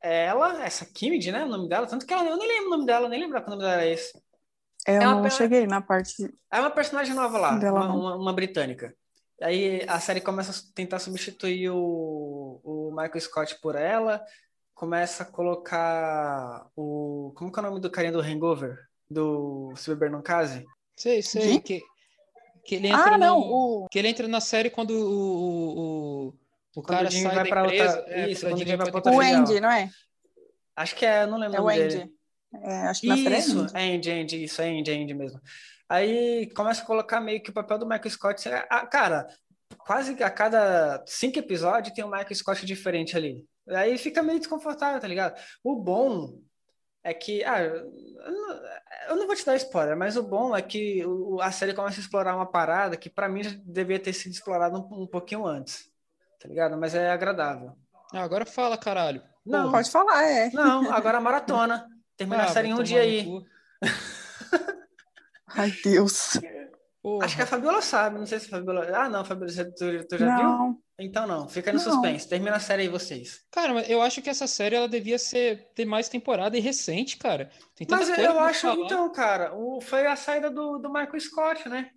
ela, essa Kimid, né, o nome dela, tanto que ela, eu nem lembro o nome dela, nem lembro que o nome dela é esse. Eu É uma não pena- cheguei na parte. É uma personagem nova lá, Dela uma, uma, uma britânica. Aí a série começa a tentar substituir o, o Michael Scott por ela, começa a colocar o... Como que é o nome do carinha do Hangover? Do Se Beber Não Case? Sei, sei. Que, que ele entra Ah, não. no- O... Que ele entra na série quando o, o, o, Quando cara o sai vai da pra outra- empresa. é, isso, quando o vai pra outra o. Andy, não é? Acho que é, não lembro É o nome Andy. dele. É, acho que na é Isso, Andy. Andy, Andy, isso, Andy, Andy mesmo. Aí começa a colocar meio que o papel do Michael Scott. ah, Cara, quase que a cada cinco episódios tem um Michael Scott diferente ali. Aí fica meio desconfortável, tá ligado? O bom é que. Ah, eu não, vou te dar spoiler, mas o bom é que o- a série começa a explorar uma parada que pra mim já devia ter sido explorada um, um pouquinho antes. Tá ligado? Mas é agradável. Ah, agora fala, caralho. Não, Pode falar, é. não, agora maratona. Termina Ah, a série em um dia aí. Ai, Deus. Porra. Acho que a Fabiola sabe, não sei se a Fabiola. Ah, não, Fabiola, você- tu, tu já viu? Não. Então não, fica no Não. suspense. Termina a série aí vocês. Cara, mas eu acho que essa série ela devia ser ter mais temporada e recente, cara. Tem tanta Mas coisa eu acho, falar. então, cara, o, foi a saída do, do Michael Scott, né?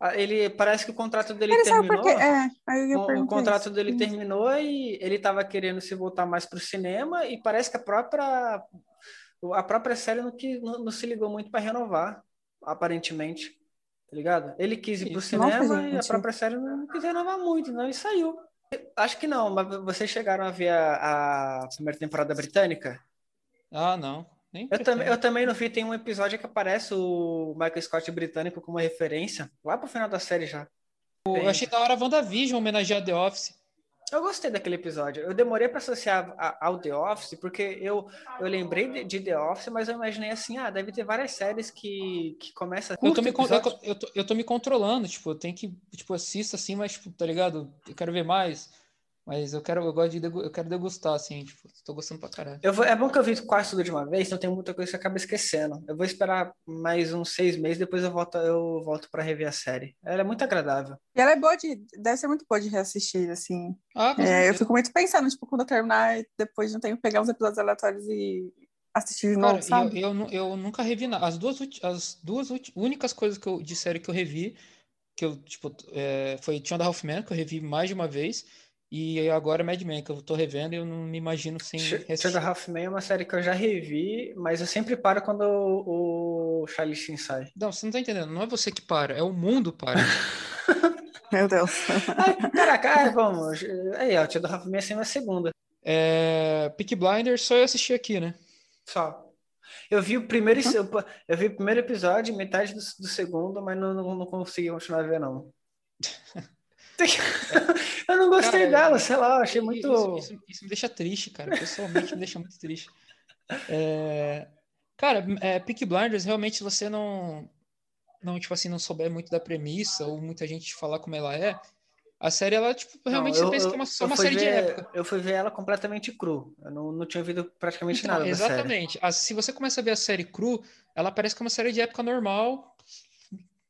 Ah, Ele parece que o contrato dele Ele terminou. por quê? É, aí eu ia O, o contrato isso. dele terminou e ele estava querendo se voltar mais pro cinema e parece que a própria a própria série não, que, não, não se ligou muito para renovar, aparentemente. Tá ligado? Ele quis ir pro Isso. cinema e a própria série não, quis renovar muito, não, e saiu. Acho que não, mas vocês chegaram a ver a, a primeira temporada britânica? Ah, não. Nem Eu, também eu também não vi, tem um episódio que aparece o Michael Scott britânico como referência, lá pro final da série já. Eu achei da hora a WandaVision homenagear The Office. Eu gostei daquele episódio. Eu demorei para associar ao The Office, porque eu, eu lembrei de, de The Office, mas eu imaginei assim, ah, deve ter várias séries que, que começa Eu tô, me, eu, eu tô, eu tô me controlando, tipo, eu tenho que, tipo, assisto assim, mas, tipo, tá ligado? Eu quero ver mais. Mas eu quero, eu gosto de eu quero degustar, assim, tipo, tô gostando pra caralho. Eu vou- é bom que eu vi quase tudo de uma vez, então tem muita coisa que eu acabo esquecendo. Eu vou esperar mais uns seis meses, depois eu volto, eu volto para rever a série. Ela é muito agradável. E ela é boa de. Deve ser muito boa de reassistir, assim. Ah, É, eu fico muito pensando, tipo, quando eu terminar, depois de um tempo, pegar uns episódios aleatórios e assistir de novo, eu, sabe? eu, nu- eu nunca revi nada. As duas, as duas únicas coisas que eu, de série que eu revi, que eu, tipo, é, foi Two and a Half Men, que eu revi mais de uma vez, e agora Mad Men, que eu tô revendo e eu não me imagino sem Two reassistir. and a Half Men é uma série que eu já revi, mas eu sempre paro quando o, o Charlie Sheen sai. Não, você não tá entendendo. Não é você que para, é o mundo para. Meu Deus. Ai, caraca, ai, vamos. Aí, ó, Two and a Half Men é sempre a segunda. É, Peaky Blinders, só eu assisti aqui, né? Só. Eu vi o primeiro, eu vi o primeiro episódio, metade do, do segundo, mas não, não, não consegui continuar a ver, não. Eu não gostei Cara, dela, sei lá, achei Isso, muito. isso, isso me deixa triste, cara. Pessoalmente me deixa muito triste. É, Cara, é, Peaky Blinders, realmente, se você não, não, tipo assim, não souber muito da premissa, ou muita gente falar como ela é, a série, ela, tipo, realmente Não, eu- pensa que é uma, só uma série de ver- época. Eu fui ver ela completamente cru. Eu não, não tinha ouvido praticamente Então, nada da série. exatamente. Ah, se você começa a ver a série cru, ela parece que é uma série de época normal,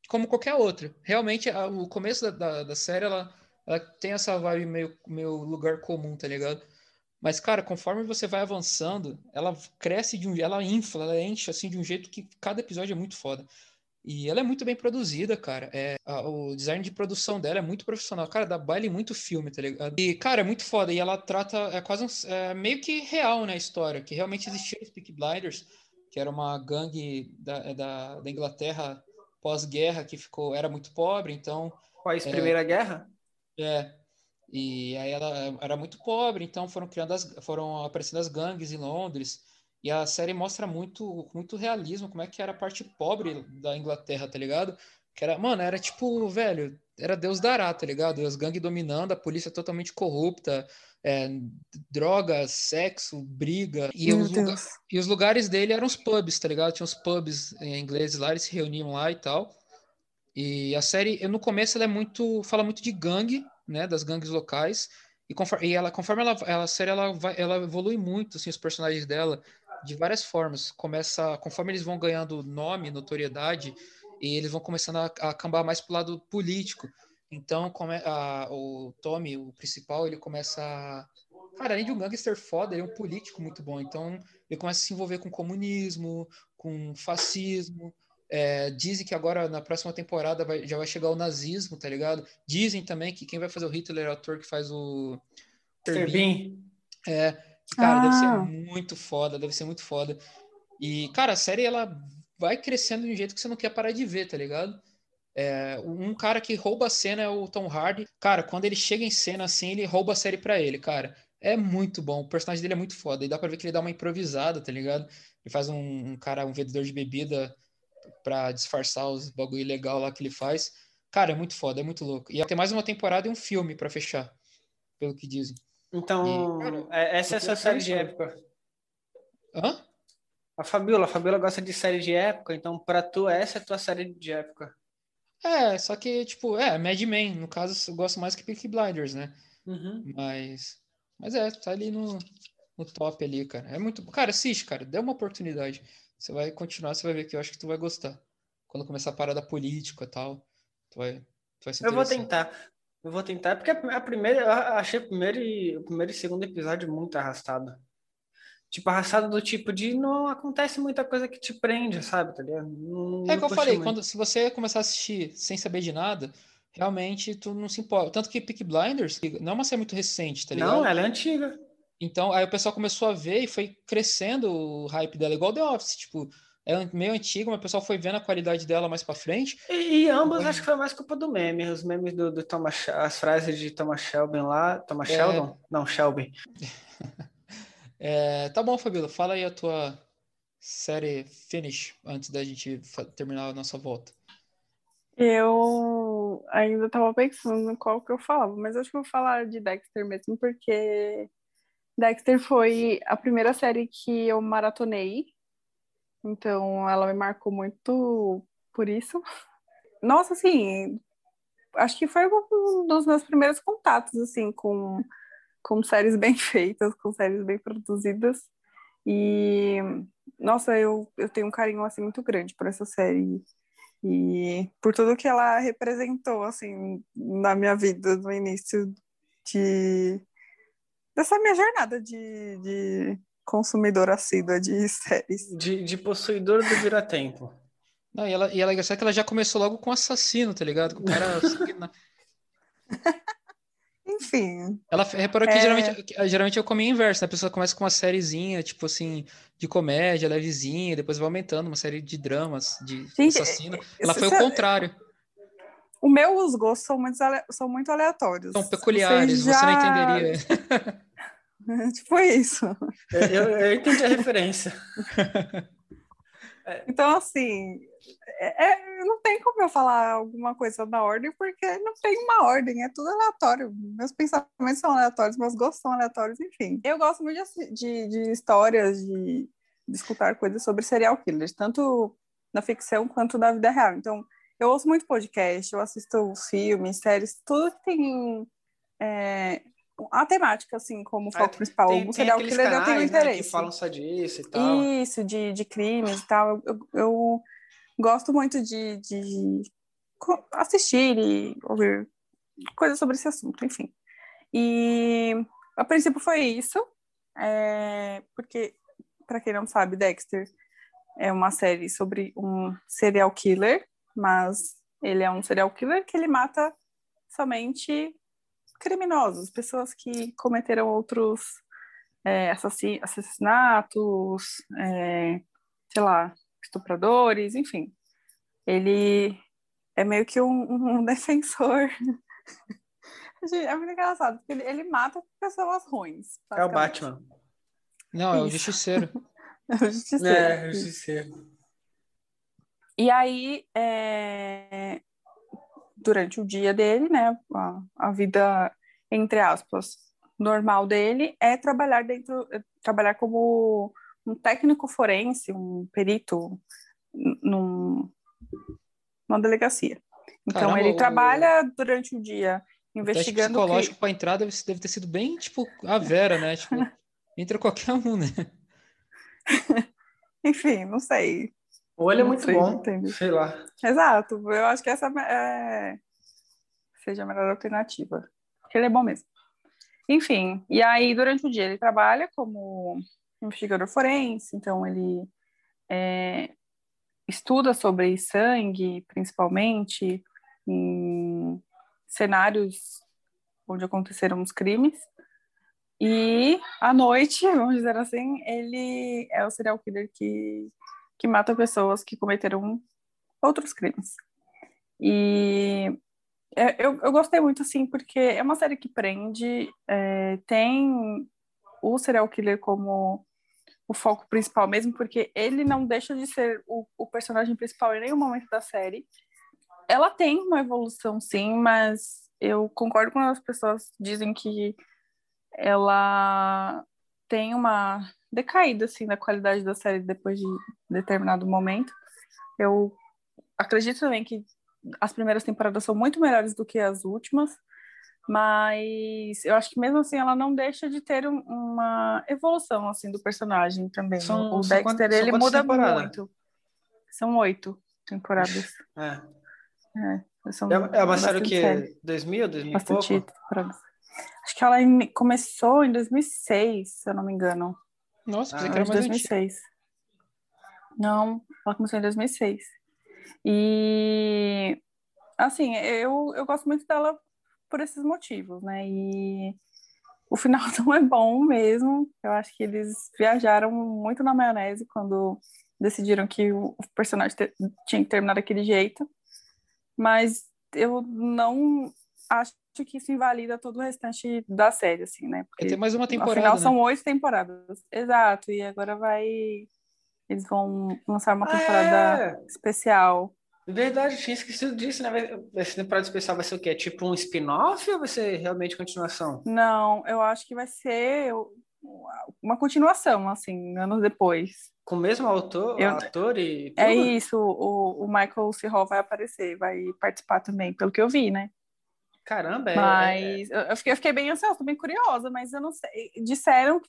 como qualquer outra. Realmente, a- o começo da, da, da série, ela, ela tem essa vibe meio, meio lugar comum, tá ligado? Mas, cara, conforme você vai avançando, ela cresce de um, ela infla, ela enche assim de um jeito que cada episódio é muito foda. E ela é muito bem produzida, cara. É, a- o design de produção dela é muito profissional. Cara, dá baile muito filme, tá ligado? E, cara, é muito foda. E ela trata, é quase um, é meio que real, né, a história. Que realmente existiam os Peaky Blinders, que era uma gangue da, da, da Inglaterra pós-guerra que ficou, era muito pobre, então Quais Primeira Guerra? é, e aí ela era muito pobre, então foram criando as, foram aparecendo as gangues em Londres, e a série mostra muito, muito realismo como é que era a parte pobre da Inglaterra, tá ligado? Que era, mano, era tipo, velho, era Deus dará, tá ligado? As gangues dominando, a polícia totalmente corrupta, é, drogas, sexo, briga, e os, lugar- e os lugares dele eram os pubs, tá ligado? Tinha os pubs em inglês lá, eles se reuniam lá e tal. E a série, eu, no começo, ela é muito, fala muito de gangue, né, das gangues locais. E conforme, e ela, conforme ela, ela, a série ela, vai, ela evolui muito, assim, os personagens dela, de várias formas. Começa, conforme eles vão ganhando nome, notoriedade, e eles vão começando a, a cambar mais pro lado político. Então, come, a, o Tommy, o principal, ele começa a... Cara, além de um gangster foda, ele é um político muito bom. Então, ele começa a se envolver com comunismo, com fascismo. É, dizem que agora, na próxima temporada, vai- já vai chegar o nazismo, tá ligado? Dizem também que quem vai fazer o Hitler é o ator que faz o... Bean. É, cara, deve Ah. ser muito foda, deve ser muito foda. E, cara, a série, ela vai crescendo de um jeito que você não quer parar de ver, tá ligado? É, um cara que rouba a cena é o Tom Hardy. Cara, quando ele chega em cena assim, ele rouba a série pra ele, cara. É muito bom. O personagem dele é muito foda. E dá pra ver que ele dá uma improvisada, tá ligado? Ele faz um, um cara, um vendedor de bebida pra disfarçar os bagulho ilegal lá que ele faz. Cara, é muito foda, é muito louco. E tem mais uma temporada e um filme pra fechar, pelo que dizem. Então, E, cara, é- essa é a sua série de pensando. época. Hã? A Fabiola, a Fabiola gosta de série de época, então pra tu essa é a tua série de época. É, só que, tipo, é, Mad Men, no caso, eu gosto mais que Peaky Blinders, né? Uhum. Mas, mas é, tá ali no, no top ali, cara. É muito, cara, assiste, cara, dê uma oportunidade. Você vai continuar, você vai ver que eu acho que tu vai gostar. Quando começar a parada política e tal, tu vai, tu vai se Eu vou tentar. Eu vou tentar, porque a a primeira, eu achei o primeiro e o primeiro e segundo episódio muito arrastado. Tipo, arrastado do tipo de não acontece muita coisa que te prende, sabe? Tá ligado? Não, É o que eu falei, muito. quando, se você começar a assistir sem saber de nada, realmente tu não se importa. Tanto que Peaky Blinders não é uma série muito recente, tá ligado? Não, ela é antiga. Então, aí o pessoal começou a ver e foi crescendo o hype dela, igual The Office, tipo, é meio antiga, mas o pessoal foi vendo a qualidade dela mais pra frente. E, e ambos acho que foi mais culpa do meme. Os memes do, do Thomas, as frases de Thomas Shelby lá. Thomas É. Sheldon? Não, Shelby. É, tá bom, Fabíola, fala aí a tua série finish antes da gente terminar a nossa volta. Eu ainda tava pensando qual que eu falava, mas acho que vou falar de Dexter mesmo, porque Dexter foi a primeira série que eu maratonei, então ela me marcou muito por isso. Nossa, assim, acho que foi um dos meus primeiros contatos, assim, com com séries bem feitas, com séries bem produzidas. E, nossa, eu, eu tenho um carinho, assim, muito grande por essa série. E por tudo que ela representou, assim, na minha vida, no início de... Dessa minha jornada de, de consumidora assídua de séries. De, de possuidor do vira-tempo. Não, e ela, e ela é que ela já começou logo com assassino, tá ligado? Com o cara Enfim, Ela reparou que É. geralmente, que, geralmente é o caminho inverso, né? A pessoa começa com uma sériezinha, tipo assim, de comédia, levezinha, depois vai aumentando, uma série de dramas, de Gente, assassino. Ela isso- foi o é- contrário. o meu, os gostos são muito, ale- são muito aleatórios. São peculiares, Vocês você não já- entenderia. tipo isso. Eu, eu, eu entendi a referência. Então, assim, é- é- não tem como eu falar alguma coisa na ordem, porque não tem uma ordem, é tudo aleatório. Meus pensamentos são aleatórios, meus gostos são aleatórios, enfim. Eu gosto muito de, de, de histórias, de, de escutar coisas sobre serial killers, tanto na ficção quanto na vida real. Então, eu ouço muito podcast, eu assisto filmes, séries, tudo que tem é, a temática, assim, como foco Ah, principal. Tem, o tem serial aqueles killer eu tenho canais, né, interesse. que falam só disso e tal. Isso, de, de crimes e tal. Eu- eu gosto muito de, de assistir e ouvir coisas sobre esse assunto, enfim. E a princípio foi isso, é, porque, para quem não sabe, Dexter é uma série sobre um serial killer, mas ele é um serial killer que ele mata somente criminosos, pessoas que cometeram outros é, assassi- assassinatos, é, sei lá, estupradores, enfim. Ele é meio que um, um defensor. É muito engraçado, porque ele, ele mata pessoas ruins. É o. Batman. Não, é o justiceiro. É o justiceiro. É, justiceiro. E aí, é, durante o dia dele, né, a, a vida, entre aspas, normal dele é trabalhar dentro, é trabalhar como um técnico forense, um perito num, numa delegacia. Então, Caramba, ele o- trabalha durante o dia O teste investigando o psicológico que... pra entrar deve, ter sido bem, tipo, a Vera, né? Tipo, entra qualquer um, né? Enfim, não sei. Ou ele é muito sei, bom, sei lá. Exato, eu acho que essa é... seja a melhor alternativa. Porque ele é bom mesmo. Enfim, e aí durante o dia ele trabalha como investigador forense, então ele é, estuda sobre sangue, principalmente, em cenários onde aconteceram os crimes. E à noite, vamos dizer assim, ele é o serial killer que, que mata pessoas que cometeram outros crimes. E é, eu, eu gostei muito, assim, porque é uma série que prende, é, tem o serial killer como o foco principal mesmo, porque ele não deixa de ser o, o personagem principal em nenhum momento da série. Ela tem uma evolução, sim, mas eu concordo com as pessoas dizem que ela tem uma decaída, assim, da qualidade da série depois de determinado momento. Eu acredito também que as primeiras temporadas são muito melhores do que as últimas, mas eu acho que mesmo assim ela não deixa de ter um- uma evolução assim do personagem também. São- o Dexter são ele muda muito. São oito temporadas. É. É, são É, é uma série que série, 2000, 2000 e pouco? temporadas. Acho que ela começou em 2006, se eu não me engano. Nossa, Ah, que era mais antigo. 2006. Não, ela começou em 2006. E, assim, eu, eu gosto muito dela por esses motivos, né? E o final não é bom mesmo. Eu acho que eles viajaram muito na maionese quando decidiram que o personagem tinha que terminar daquele jeito. Mas eu não acho que isso invalida todo o restante da série, assim, né? Vai ter mais uma Afinal, temporada, né? são oito temporadas. Exato, e agora vai. Eles vão lançar uma Ah, temporada é. especial. Verdade, tinha esquecido disso, né? Essa temporada especial vai ser o quê? Tipo um spin-off ou vai ser realmente continuação? Não, eu acho que vai ser uma continuação, assim, anos depois. Com o mesmo autor, Eu- ator e tudo? É isso, o, o Michael C. Hall vai aparecer, vai participar também, pelo que eu vi, né? Caramba, é. é- Mas eu, eu fiquei, eu fiquei bem ansiosa, bem curiosa, mas eu não sei. Disseram que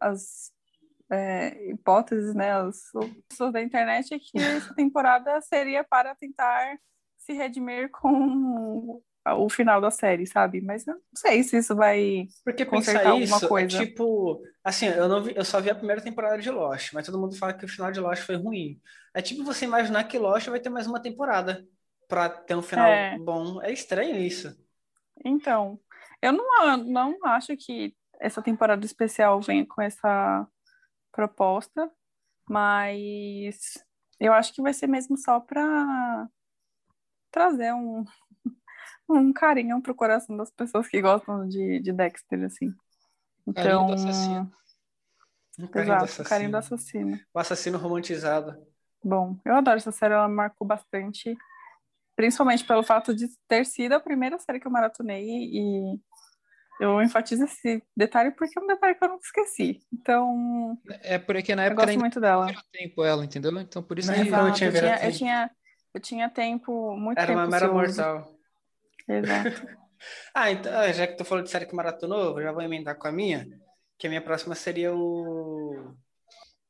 as é, hipóteses, né, as pessoas da internet é que essa temporada seria para tentar se redimir com o final da série, sabe? Mas eu não sei se isso vai. Porque consertar pensar alguma isso, é coisa. tipo, assim, eu não vi, eu só vi a primeira temporada de Lost, mas todo mundo fala que o final de Lost foi ruim. É tipo você imaginar que Lost vai ter mais uma temporada pra ter um final É. bom. É estranho isso. Então, eu não, não acho que essa temporada especial venha com essa proposta, mas eu acho que vai ser mesmo só para trazer um, um carinho pro coração das pessoas que gostam de, de Dexter, assim. Carinho Então, do assassino. Carinho do exato, carinho do assassino. assassino. O assassino romantizado. Bom, eu adoro essa série, ela marcou bastante, principalmente pelo fato de ter sido a primeira série que eu maratonei e eu enfatizo esse detalhe porque é um detalhe que eu nunca esqueci. Então, É porque na eu época ela gosto muito dela. não tinha tempo ela, entendeu? Então por isso que Exato, tinha eu tinha, eu tempo. tinha, eu tinha tempo, muito Era tempo uma mera mortal. Exato. Ah, então, ah, já que tu falou de série que maratonou, eu já vou emendar com a minha, que a minha próxima seria o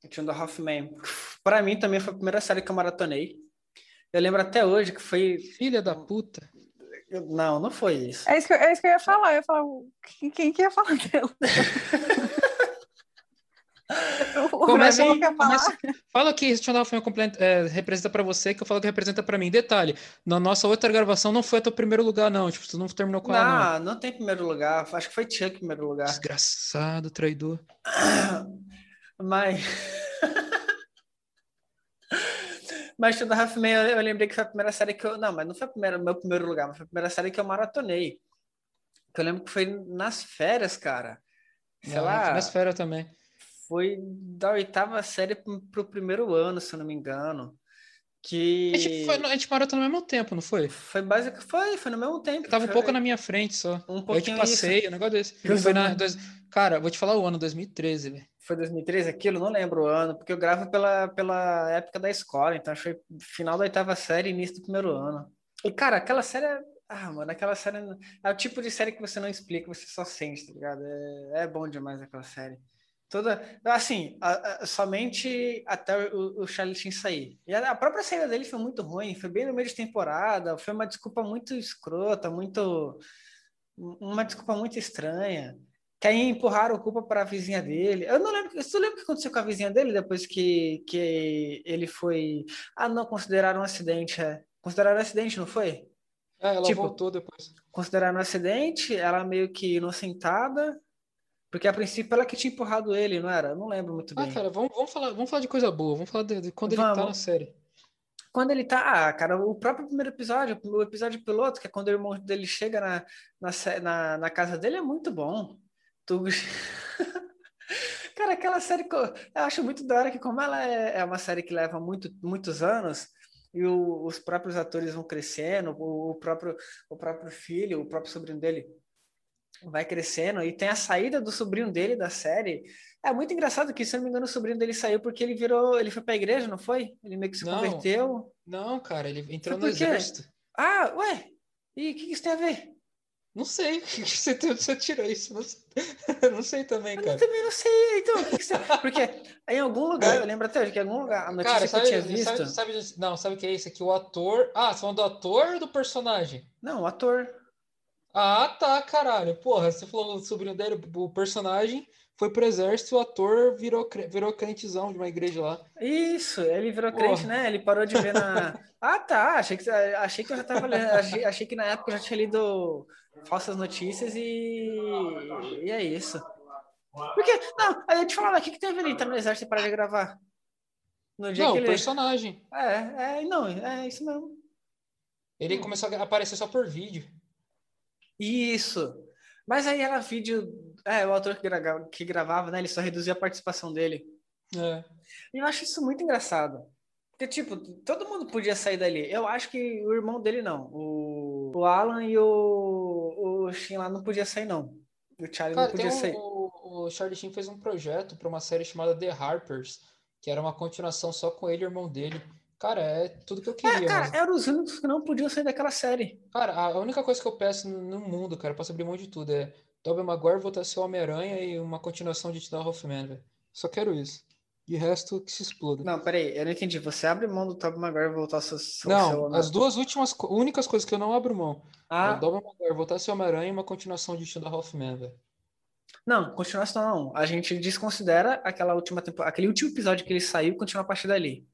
o a Half Men. Pra mim também foi a primeira série que eu maratonei. Eu lembro até hoje que foi... filha da puta. Não, não foi isso. É isso, que, eu- é isso que eu ia falar. Eu ia falar, quem, quem que ia falar dela? O Começa, Gabriel quer falar. começa- fala que Men complementa- é, representa pra você, que eu falo que representa pra mim. Detalhe, na nossa outra gravação não foi até o primeiro lugar, não. Tipo, tu não terminou com ela, não. Não, não tem primeiro lugar. Acho que foi Chuck em primeiro lugar. Desgraçado, traidor. Mas. Mas Two and a Half Men, eu, eu lembrei que foi a primeira série que eu. Não, mas não foi a primeira, meu primeiro lugar, mas foi a primeira série que eu maratonei. Que eu lembro que foi nas férias, cara. Sei Não, lá, Nas férias também. foi da oitava série pro, primeiro ano, se eu não me engano. Que. A gente, foi, a gente maratonou ao mesmo tempo, não foi? Foi básico, foi, foi no mesmo tempo. Eu tava um foi- pouco na minha frente só. Um Eu te pouquinho passei, um negócio desse. Foi na, dois- cara, vou te falar o ano, 2013, velho. Foi 2013 aquilo? Não lembro o ano, porque eu gravo pela, pela época da escola, então foi final da oitava série, início do primeiro ano. E, cara, aquela série é... Ah, mano, aquela série é o tipo de série que você não explica, você só sente, tá ligado? É, é bom demais aquela série. Toda... Assim, a- a- somente até o, o Charlie Sheen sair. E a, a própria saída dele foi muito ruim, foi bem no meio de temporada, foi uma desculpa muito escrota, muito... Uma desculpa muito estranha. Que aí empurraram a culpa para a vizinha dele. Eu não lembro. Você lembra o que aconteceu com a vizinha dele depois que, que ele foi. Ah, não, consideraram um acidente. É. Consideraram um acidente, não foi? É, ela Tipo, voltou depois. Consideraram um acidente, ela meio que inocentada. Porque a princípio ela que tinha empurrado ele, não era? Eu não lembro muito Ah, bem. cara, vamos, vamos, falar, vamos falar de coisa boa. Vamos falar de, de quando ele tá Vamos. na série. Quando ele tá. Ah, cara, o próprio primeiro episódio, o episódio piloto, que é quando o irmão dele chega na, na, na, na casa dele, é muito bom. Tu... Cara, aquela série que eu, eu acho muito da hora que, como ela é, é uma série que leva muito, muitos anos, e o- os próprios atores vão crescendo, o, o próprio, o próprio filho, o próprio sobrinho dele vai crescendo, e tem a saída do sobrinho dele da série. É muito engraçado que, se eu não me engano, o sobrinho dele saiu porque ele virou, ele foi pra igreja, não foi? Ele meio que se Não. converteu. Não, cara, ele entrou no exército. Ah, ué, e o que que isso tem a ver? Não sei, você, tem- você tirou isso. Não sei, não sei também, Eu cara. também não sei, então, o que que você... porque em algum lugar, eu lembro até hoje que em algum lugar, a notícia Cara, que eu sabe, tinha visto, sabe, sabe- não, sabe o que é isso? Que o ator. Ah, você falando do ator ou do personagem? não, o ator, Ah, tá, caralho. Porra, você falou do sobrinho dele, o personagem foi pro exército, o ator virou, virou crentezão de uma igreja lá. isso, ele virou Porra. crente, né, ele parou de ver na... Ah, tá, achei que, achei que eu já tava lendo, achei, achei que na época eu já tinha lido falsas notícias e, e é isso. Porque, não, aí eu te falava, o que que tem a ver ele entrar no exército e parar de gravar? No dia Não, que ele... personagem. É, é, não, é isso mesmo. Ele começou a aparecer só por vídeo. Isso. Mas aí era vídeo. É, o autor que, gra- que gravava, né? Ele só reduzia a participação dele. É. E eu acho isso muito engraçado. Porque, tipo, todo mundo podia sair dali. Eu acho que o irmão dele não. O, o Alan e o, o Shin lá não podia sair, não. O Charlie Cara, não podia um- sair. o, o Charlie Sheen fez um projeto para uma série chamada The Harpers, que era uma continuação só com ele e o irmão dele. Cara, é tudo que eu É, queria. cara, mas- eram os únicos que não podiam sair daquela série. Cara, a única coisa que eu peço no, no mundo, cara, eu posso abrir mão de tudo, é Tobey Maguire voltar a ser Homem-Aranha e uma continuação de Tidal Hoffman, velho. Só quero isso. De resto, que se exploda. Não, peraí, eu não entendi. Você abre mão do Tobey Maguire e voltar a ser Não, as duas últimas, únicas coisas que eu não abro mão é Ah, o Tobey Maguire voltar a ser Homem-Aranha e uma continuação de Tidal Hoffman, velho. não, continuação não. A gente desconsidera aquela última temporada, aquele último episódio que ele saiu continua a partir dali.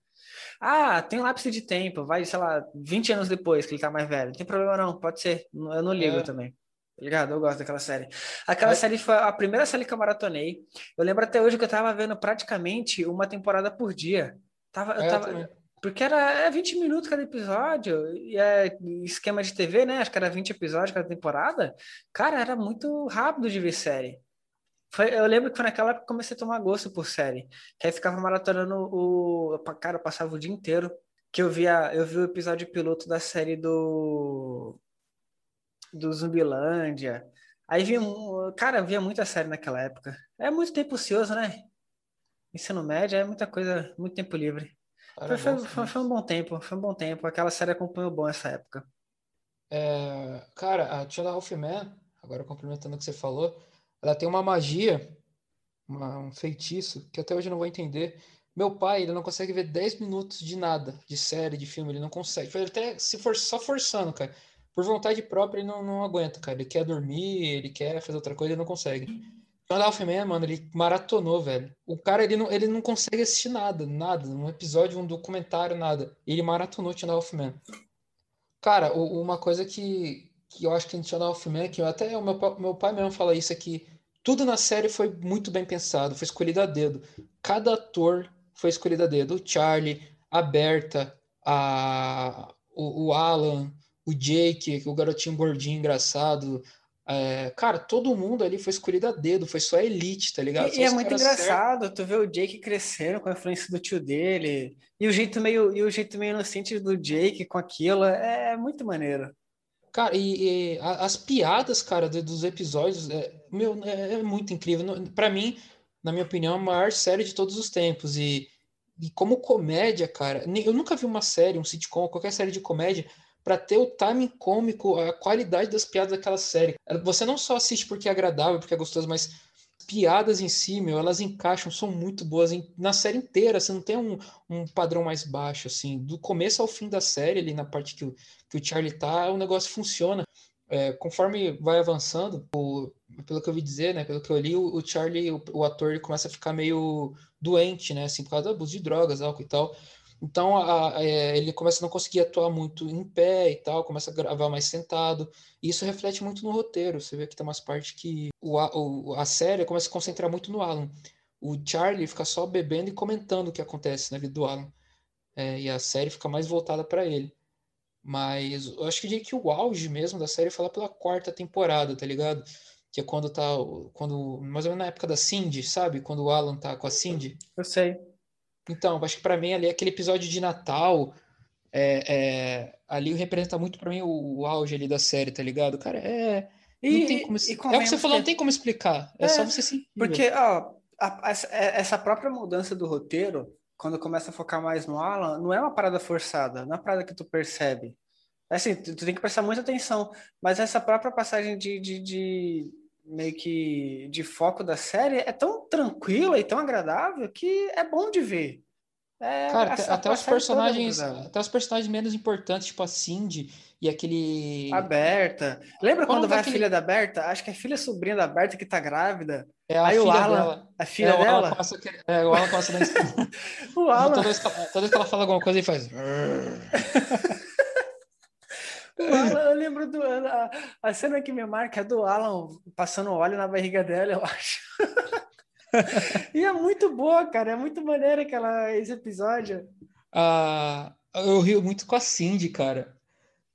Ah, tem um lapso de tempo, vai, sei lá, 20 anos depois que ele tá mais velho. Não tem problema não, pode ser. Eu não ligo É. também. Tá ligado? Eu gosto daquela série. Aquela Mas- série foi a primeira série que eu maratonei. Eu lembro até hoje que eu tava vendo praticamente uma temporada por dia. Tava, eu É, eu tava, também. porque era é 20 minutos cada episódio, e é esquema de TV, né? Acho que era 20 episódios cada temporada. Cara, era muito rápido de ver série. Foi- eu lembro que foi naquela época que eu comecei a tomar gosto por série. Que aí ficava maratonando o. Cara, eu passava o dia inteiro. Que eu via, eu vi o episódio piloto da série do. Do Zumbilândia. Aí vi um. Cara, via muita série naquela época. É muito tempo ocioso, né? Ensino médio é muita coisa, muito tempo livre. Cara, Foi, foi, foi, foi um bom tempo, foi um bom tempo. Aquela série acompanhou bom essa época. É, cara, a Tia da Hoffman, agora complementando o que você falou, ela tem uma magia, uma- um feitiço, que até hoje eu não vou entender. Meu pai, ele não consegue ver 10 minutos de nada, de série, de filme, ele não consegue. Ele até se for só forçando, cara. Por vontade própria, ele não, não aguenta, cara. Ele quer dormir, ele quer fazer outra coisa, ele não consegue. John Hoffman, mano, ele maratonou, velho. O cara, ele não, ele não consegue assistir nada, nada. Um episódio, um documentário, nada. Ele maratonou John Hoffman. Cara, o- uma coisa que, que eu acho que em John Hoffman, que até o meu, meu pai mesmo fala isso aqui, tudo na série foi muito bem pensado, foi escolhido a dedo. Cada ator foi escolhido a dedo. O Charlie, a Berta, a, o, o Alan, o Jake, o garotinho gordinho engraçado. É, cara, todo mundo ali foi escolhido a dedo, foi só a elite, tá ligado? E, e é muito engraçado tu ver o Jake crescendo com a influência do tio dele. E o jeito meio, e o jeito meio inocente do Jake com aquilo. É muito maneiro. Cara, e, e as piadas, cara, dos episódios, é, meu, é, é muito incrível. Pra mim, na minha opinião, é a maior série de todos os tempos. E, e como comédia, cara, eu nunca vi uma série, um sitcom, qualquer série de comédia, pra ter o timing cômico, a qualidade das piadas daquela série. Você não só assiste porque é agradável, porque é gostoso, mas as piadas em si, meu, elas encaixam, são muito boas em- na série inteira. Você não tem um, um padrão mais baixo, assim. Do começo ao fim da série, ali na parte que o, que o Charlie tá, o negócio funciona. É, conforme vai avançando, o- pelo que eu ouvi dizer, né, pelo que eu li, o, o Charlie, o, o ator, ele começa a ficar meio doente, né, assim, por causa do abuso de drogas, álcool e tal. Então, a- a- é, ele começa a não conseguir atuar muito em pé e tal, começa a gravar mais sentado. E isso reflete muito no roteiro. Você vê que tem umas partes que o, a- o- a série começa a se concentrar muito no Alan. O Charlie fica só bebendo e comentando o que acontece na vida do Alan. É, e a série fica mais voltada para ele. Mas eu acho que diria que o auge mesmo da série foi lá pela quarta temporada, tá ligado? Que é quando tá. Quando, mais ou menos na época da Cindy, sabe? Quando o Alan tá com a Cindy. Eu sei. Então, acho que pra mim ali aquele episódio de Natal. É, é, ali representa muito pra mim o, o auge ali da série, tá ligado? Cara, é. E, Não tem como, e é o que você falou, que- não tem como explicar. É, É, só você sentir. Porque, ó, a- essa- é- essa própria mudança do roteiro, quando começa a focar mais no Alan, não é uma parada forçada, não é uma parada que tu percebe. Assim, tu, tu tem que prestar muita atenção, mas essa própria passagem de, de, de meio que de foco da série é tão tranquila e tão agradável que é bom de ver. É, Cara, até, a os é personagens, até os personagens menos importantes, tipo a Cindy e aquele. A Berta. Lembra Qual quando o vai a filha da Berta? Acho que é filha sobrinha da Berta que tá grávida. É a Aí o filha Alan, dela. a filha é, o dela, a querer- é, o Alan a dar em- o Alan, toda, vez que ela, toda vez que ela fala alguma coisa, ele faz. Alan, eu lembro do a, a cena que me marca é do Alan passando óleo na barriga dela, eu acho. e é muito boa, cara. É muito maneiro aquela, esse episódio. Ah, eu rio muito com a Cindy, cara.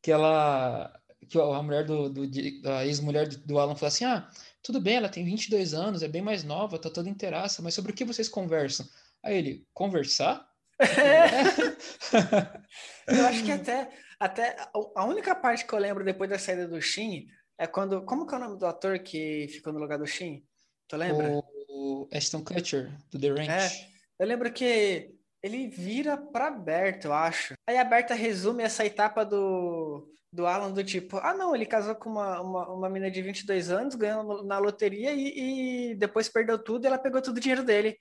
Que ela. Que a mulher do, do a ex-mulher do, Alan falou assim: Ah, tudo bem, ela tem 22 anos, é bem mais nova, tá toda inteiraça, mas sobre o que vocês conversam? Aí ele, conversar? Eu acho que até, até a única parte que eu lembro depois da saída do Shin é quando. Como que é o nome do ator que ficou no lugar do Shin? Tu lembra? O, o Ashton Kutcher, do The Ranch. É. Eu lembro que ele vira pra Berta, eu acho. Aí a Berta resume essa etapa do, do Alan do tipo, ah não, ele casou com uma, uma, uma menina de 22 anos, ganhou na loteria e, e depois perdeu tudo e ela pegou todo o dinheiro dele.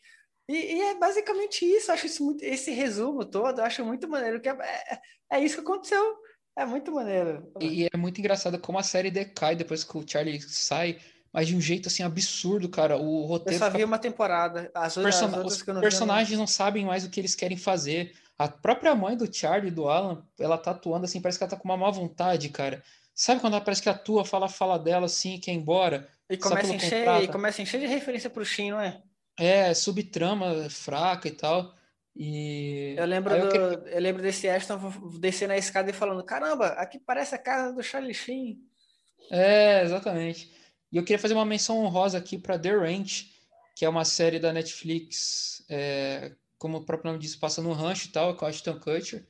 E, e é basicamente isso, eu acho isso muito, esse resumo todo, eu acho muito maneiro, que é, é, é isso que aconteceu. É muito maneiro. E, e é muito engraçado como a série decai depois que o Charlie sai, mas de um jeito assim absurdo, cara. O Eu roteiro só fica vi uma temporada. As, outras- Person- as outras os que eu não vi, eu não- personagens não sabem mais o que eles querem fazer. A própria mãe do Charlie, do Alan, ela tá atuando assim, parece que ela tá com uma má vontade, cara. Sabe quando ela parece que atua, fala a fala dela assim, quer ir embora? E só começa a encher, e começa a encher de referência pro Shin, não é? É, subtrama fraca e tal. E Eu lembro, eu do, queria- eu lembro desse Ashton descendo a escada e falando: Caramba, aqui parece a casa do Charlie Sheen. É, exatamente. E eu queria fazer uma menção honrosa aqui para The Ranch, que é uma série da Netflix, é, como o próprio nome diz, passa no rancho e tal, com a Ashton Kutcher.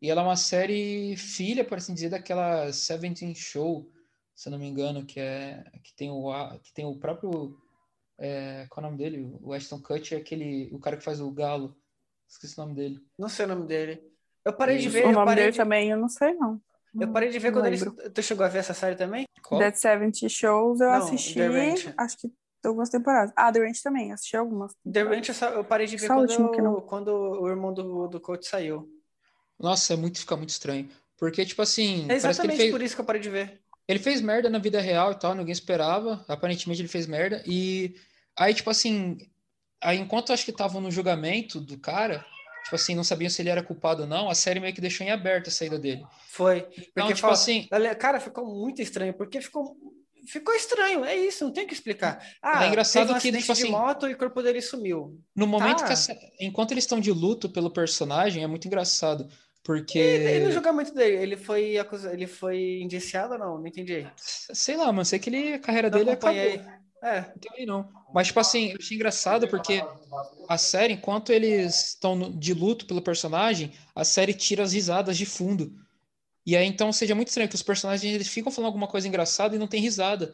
E ela é uma série filha, por assim dizer, daquela Seventeen Show, se eu não me engano, que é que tem o que tem o próprio é, qual é o nome dele? O Ashton Kutcher, é aquele o cara que faz o Galo. Esqueci o nome dele. Não sei o nome dele. Eu parei de Isso. ver, o eu nome parei dele de, também eu não sei, não. eu parei de ver Não quando eles. lembro. Tu chegou a ver essa série também? Qual? Dead 70 Shows eu Não, assisti, The Ranch. acho que algumas temporadas. Ah, The Ranch também, assisti algumas. The Ranch eu, só- eu parei de ver Só o quando, que não. quando o irmão do, do coach saiu. Nossa, é muito fica muito estranho. Porque tipo assim, É parece que ele exatamente fez por isso que eu parei de ver. Ele fez merda na vida real e tal, ninguém esperava. Aparentemente ele fez merda. E aí, tipo assim, aí enquanto acho que estavam no julgamento do cara, tipo assim, não sabiam se ele era culpado ou não, a série meio que deixou em aberto a saída dele. Foi. Então, Porque tipo fala- assim, Cara, ficou muito estranho, porque ficou. Ficou estranho, é isso, não tem o que explicar. Ah, É engraçado um que, tipo de assim, moto e o corpo dele sumiu. no momento Tá. que enquanto eles estão de luto pelo personagem, é muito engraçado. E, e Porque, no julgamento dele, ele foi acusado, ele foi indiciado ou não? Não entendi. sei lá, mano, sei que ele, a carreira Não dele acabou. É, Não entendi, não. Mas, tipo assim, eu achei engraçado porque a série, enquanto eles estão de luto pelo personagem, a série tira as risadas de fundo. E aí, então, seja muito estranho que os personagens eles ficam falando alguma coisa engraçada e não tem risada.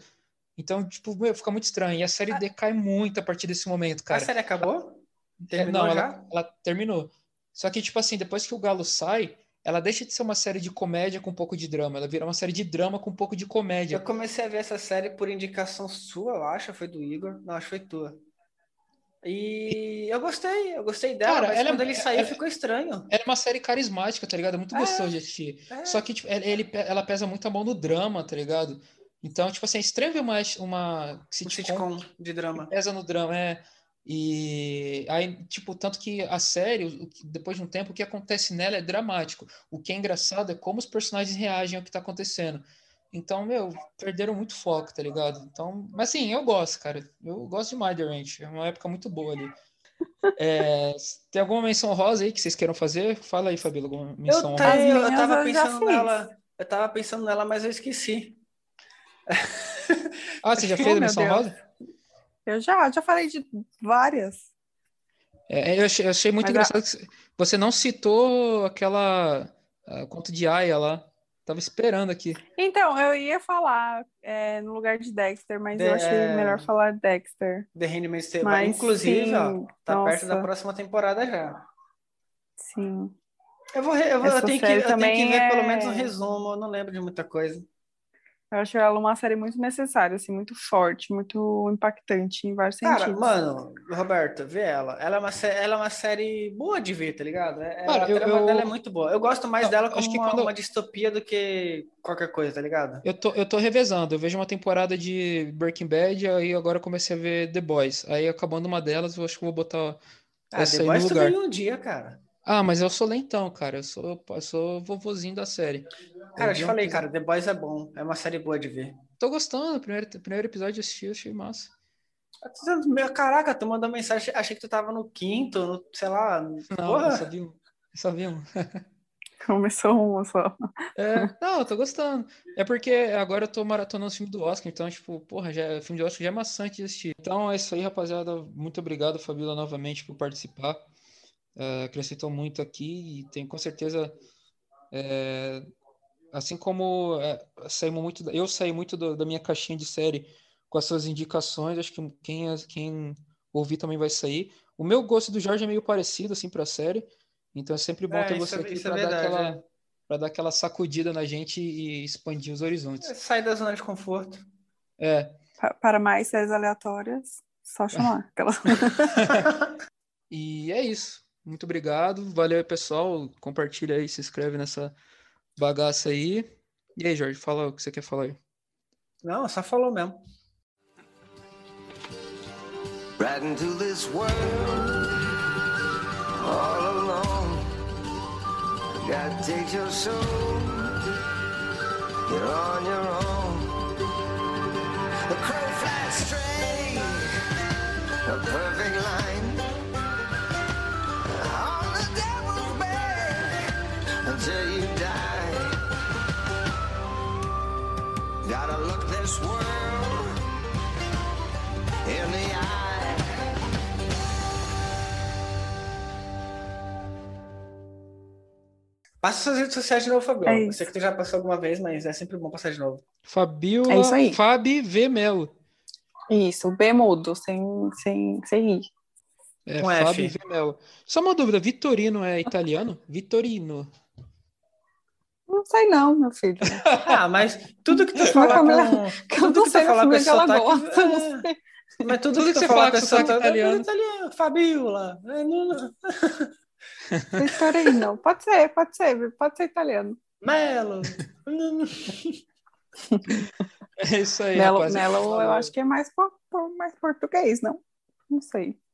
Então, tipo, meu, fica muito estranho. E a série decai muito a partir desse momento, a cara. série acabou? É, Terminou não, já? ela, ela terminou. Só que, tipo assim, depois que o Galo sai, ela deixa de ser uma série de comédia com um pouco de drama. Ela vira uma série de drama com um pouco de comédia. Eu comecei a ver essa série por indicação sua, eu acho, foi do Igor. Não, acho que foi tua. E eu gostei, eu gostei dela, Cara, mas ela é- quando ele saiu ela- ficou estranho. Ela é uma série carismática, tá ligado? É muito É, gostoso de assistir. é. Só que tipo, ele, ela pesa muito a mão no drama, tá ligado? Então, tipo assim, é estranho ver uma, uma Um sitcom sitcom de drama. pesa no drama, é. E aí, tipo, tanto que a série, depois de um tempo, o que acontece nela é dramático. O que é engraçado é como os personagens reagem ao que tá acontecendo. Então, meu, perderam muito foco, tá ligado? Então, mas assim, eu gosto, cara. Eu gosto demais de The Ranch. É uma época muito boa ali. É, tem alguma menção rosa aí que vocês queiram fazer? Fala aí, Fabíola, alguma menção Eu rosa? eu tava eu já pensando fiz. nela, eu tava pensando nela, mas eu esqueci. Ah, você já Oh, fez a meu menção rosa? Eu já, já falei de várias. É, eu achei, eu achei muito Mas a- engraçado que você não citou aquela conto de Aya lá. Tava esperando aqui. Então, eu ia falar é, no lugar de Dexter, mas eu De- achei é, melhor falar Dexter. The Handmaid's Tale. Mas Inclusive, ó, sim, tá perto da nossa. próxima temporada já. Sim. Eu vou, eu vou, eu tenho que, eu tenho que ver pelo é- menos um resumo, eu não lembro de muita coisa. Eu acho ela uma série muito necessária, assim, muito forte, muito impactante em vários Cara, sentidos. mano, Roberto, vê ela. Ela é uma, sé- ela é uma série boa de ver, tá ligado? É- ela- Cara, a eu- trama eu- dela é muito boa. Eu gosto mais Não, dela acho como que uma, quando- uma distopia do que qualquer coisa, tá ligado? Eu tô, eu tô revezando. Eu vejo uma temporada de Breaking Bad, aí agora eu comecei a ver The Boys. Aí acabando uma delas, eu acho que vou botar Ah, essa The aí no Boys lugar. um dia, cara. Ah, mas eu sou lentão, cara. Eu sou, eu sou vovozinho da série. Cara, eu te um falei, cara, The Boys é bom. É uma série boa de ver. Tô gostando. O primeiro, primeiro episódio eu assisti, achei massa. Caraca, tu mandou mensagem, achei que tu tava no quinto, no, sei lá. Não, Porra. eu só vi um. Eu só vi um. Começou uma só. É, não, eu tô gostando. É porque agora eu tô maratonando os filmes do Oscar, então, tipo, porra, já, o filme do Oscar já é maçante de assistir. Então é isso aí, rapaziada. Muito obrigado, Fabíola, novamente por participar. É, acrescentou muito aqui e tem com certeza. é, assim como é, saímos muito, eu saí muito do- da minha caixinha de série com as suas indicações, acho que quem, quem ouvir também vai sair. O meu gosto do Jorge é meio parecido, assim, pra série. Então é sempre bom É, ter você é- aqui é pra, dar aquela, é. pra dar aquela sacudida na gente e expandir os horizontes. Sai da zona de conforto. É. Pa- Para mais séries aleatórias, só chamar. Aquela... E é isso. Muito obrigado. Valeu aí, pessoal. Compartilha aí, se inscreve nessa bagaça aí. E aí, Jorge, fala o que você quer falar aí. Não, só falou mesmo. right into this world all alone. God takes your soul, you're on your own. The crow flies straight, a perfect line. Passa suas redes sociais de novo, Fabiola. É Eu sei que tu já passou alguma vez, mas é sempre bom passar de novo. Fabiola É isso aí. Fabi V. Melo. Isso, B mudo, sem, sem, sem ir. É, Com Fabi F. V. Melo. Só uma dúvida, Vitorino é italiano? Vitorino. Não sei não, meu filho. Ah, mas tudo que tu falar família- com... Que eu Tudo não que sei tu falar com esse ela sotaque... gosta, eu não é, sei. Mas tudo, Tudo que que você falar com esse sotaque sotaque italiano. é italiano. Fabiola. É, não. Vitorino, pode ser, pode ser, pode ser italiano. Melo. É isso aí, Melo. Melo eu acho que é mais, mais português, não? Não sei.